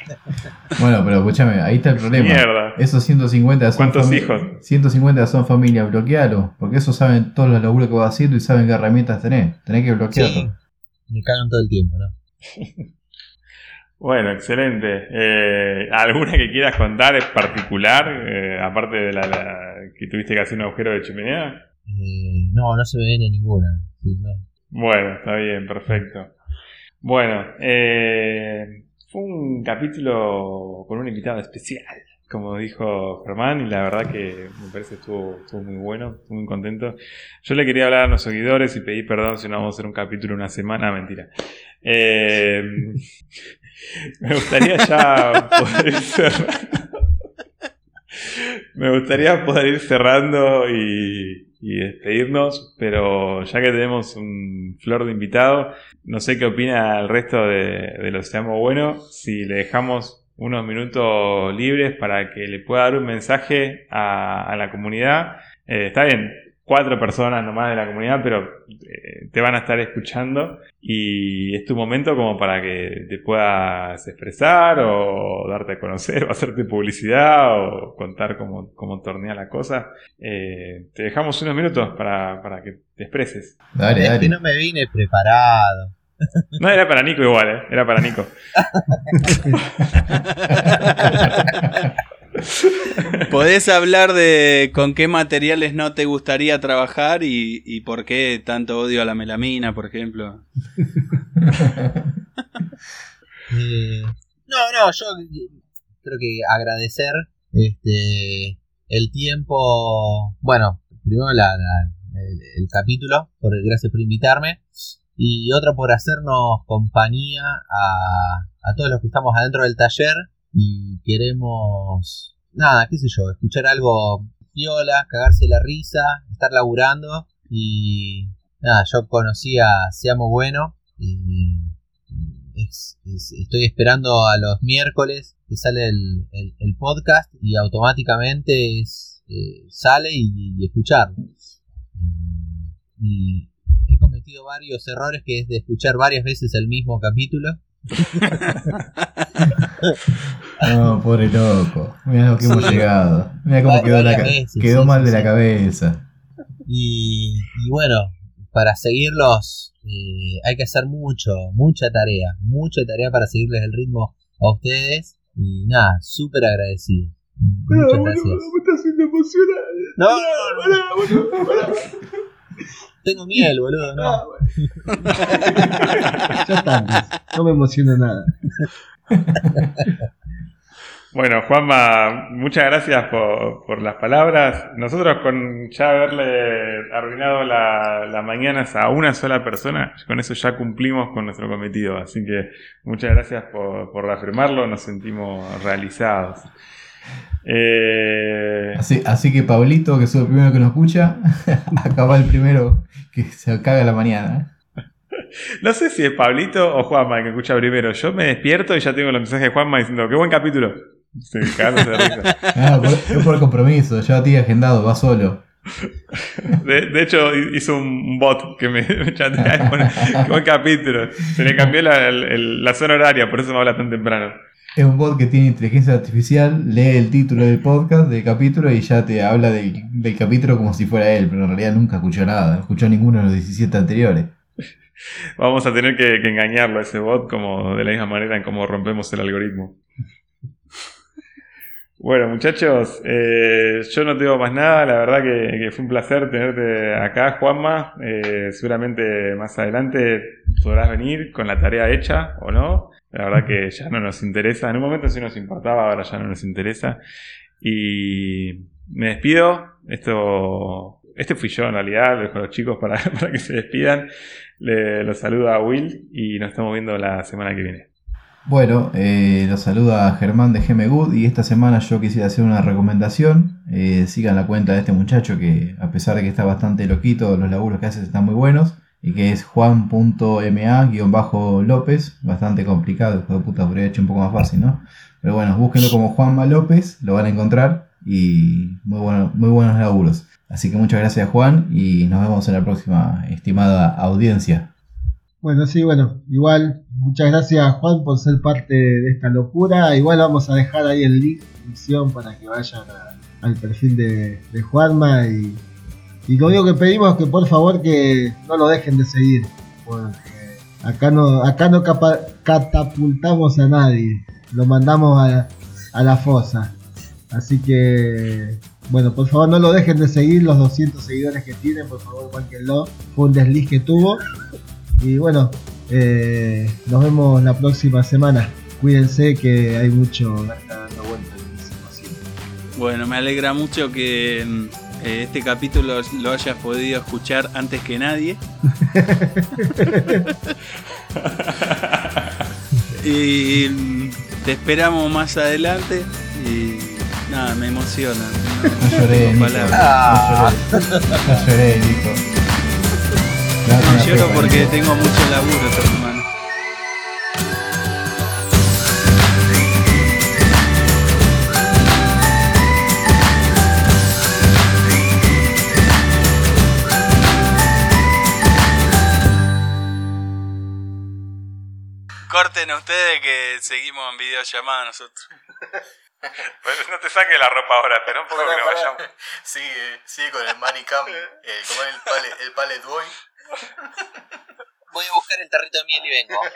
Bueno, pero escúchame, ahí está el problema. Mierda. Esos 150 son ¿Cuántos hijos? 150 son familias, bloquealo. Porque eso saben todos los laburos que vas haciendo y saben qué herramientas tenés. Tenés que bloquearlo. Sí, me cagan todo el tiempo, ¿no? Bueno, excelente. Eh, ¿Alguna que quieras contar en particular? eh, aparte de la, la- que tuviste que hacer un agujero de chimenea. Eh, no, no se me viene ninguna. Sí, no. Bueno, está bien, perfecto. Bueno, eh, fue un capítulo con un invitado especial, como dijo Germán, y la verdad que me parece que estuvo, muy bueno, estuve muy contento. Yo le quería hablar a los seguidores y pedir perdón si no vamos a hacer un capítulo una semana, mentira. Eh, me gustaría ya poder ir cerrando. Me gustaría poder ir cerrando y, y despedirnos, pero ya que tenemos un flor de invitado, no sé qué opina el resto de, de los Seamos Bueno, si le dejamos unos minutos libres para que le pueda dar un mensaje a, la comunidad. Eh, está bien, cuatro personas nomás de la comunidad, pero eh, te van a estar escuchando y es tu momento como para que te puedas expresar o darte a conocer o hacerte publicidad o contar cómo, cómo tornea la cosa. Eh, te dejamos unos minutos para, para que te expreses. Dale, es dale. que no me vine preparado. No, era para Nico igual, ¿eh? Era para Nico. Podés hablar de con qué materiales no te gustaría trabajar y, por qué tanto odio a la melamina, por ejemplo. No, no, yo creo que agradecer este el tiempo, bueno, primero la, el, capítulo, por gracias por invitarme, y otra por hacernos compañía a todos los que estamos adentro del taller y queremos, nada, qué sé yo, escuchar algo viola, cagarse la risa, estar laburando y nada, yo conocí a Seamos Bueno y es- es- estoy esperando a los miércoles que sale el, el- podcast y automáticamente es, eh, sale y, y escucharlo. Mm, Y he cometido varios errores que es de escuchar varias veces el mismo capítulo. No, pobre loco. Mira lo que hemos llegado. Mira cómo quedó, la veces, quedó sí, mal sí, de la sí. cabeza. Y, y bueno, para seguirlos eh, hay que hacer mucho, mucha tarea, mucha tarea para seguirles el ritmo a ustedes. Y nada, súper agradecido. Muchas gracias. me está haciendo emocionar. No, no, no, no. Tengo miel, boludo, no. Ah, bueno. ya está, no me emociona nada. Bueno, Juanma, muchas gracias por, por las palabras. Nosotros con ya haberle arruinado la, las mañanas a una sola persona, con eso ya cumplimos con nuestro cometido. Así que muchas gracias por, por reafirmarlo, nos sentimos realizados. Eh, Así, así que Pablito, que es el primero que nos escucha, acaba el primero que se caga la mañana. no sé si es Pablito o Juanma el que escucha primero. Yo me despierto y ya tengo los mensajes de Juanma diciendo, qué buen capítulo. Sí, cagándose de risa. Ah, por, es por compromiso, ya te agendado, va solo. De, de hecho, hizo un bot que me, me chatea qué buen capítulo. Se le cambió la, el- la zona horaria, por eso me habla tan temprano. Es un bot que tiene inteligencia artificial, lee el título del podcast, del capítulo, y ya te habla del, del capítulo como si fuera él, pero en realidad nunca escuchó nada, no escuchó ninguno de los 17 anteriores. Vamos a tener que, que engañarlo a ese bot como de la misma manera en cómo rompemos el algoritmo. Bueno, muchachos, eh, yo no tengo más nada. La verdad que, fue un placer tenerte acá, Juanma. Eh, seguramente más adelante podrás venir con la tarea hecha o no. La verdad que ya no nos interesa. En un momento sí nos importaba, ahora ya no nos interesa. Y me despido. Esto, este fui yo en realidad. Les dejo a los chicos para, que se despidan. Le, los saluda Will y nos estamos viendo la semana que viene. Bueno, eh, los saluda Germán de GM Good y esta semana yo quisiera hacer una recomendación. Eh, sigan la cuenta de este muchacho que a pesar de que está bastante loquito, los laburos que hace están muy buenos. Y que es juan.ma-lópez, bastante complicado, hijo de puta, haber hecho un poco más fácil, ¿no? Pero bueno, búsquenlo como Juanma López, lo van a encontrar y muy, bueno, muy buenos laburos. Así que muchas gracias Juan y nos vemos en la próxima, estimada audiencia. Bueno, sí, bueno, igual, muchas gracias Juan por ser parte de esta locura. Igual vamos a dejar ahí el link para que vayan al perfil de, de Juanma y, y lo único que pedimos es que por favor que no lo dejen de seguir, porque acá no, acá no capa- catapultamos a nadie, lo mandamos a, a la fosa. Así que, bueno, por favor no lo dejen de seguir, los 200 seguidores que tienen, por favor, cualquier fue un desliz que tuvo. Y bueno, eh, nos vemos la próxima semana. Cuídense que hay mucho dando vueltas. Bueno, me alegra mucho que mm, eh, este capítulo lo hayas podido escuchar antes que nadie. y mm, te esperamos más adelante. Y nada, me emociona. No, No lloré, palabras. No lloré. No lloré, Nico. Date No lloro porque tengo mucho laburo esta semana. Corten ustedes que seguimos en videollamada nosotros. no te saques la ropa ahora, espera un poco que nos vayamos. Sigue, sigue con el manicam, el, como el, pallet, el pallet boy. Voy a buscar el tarrito de miel y vengo.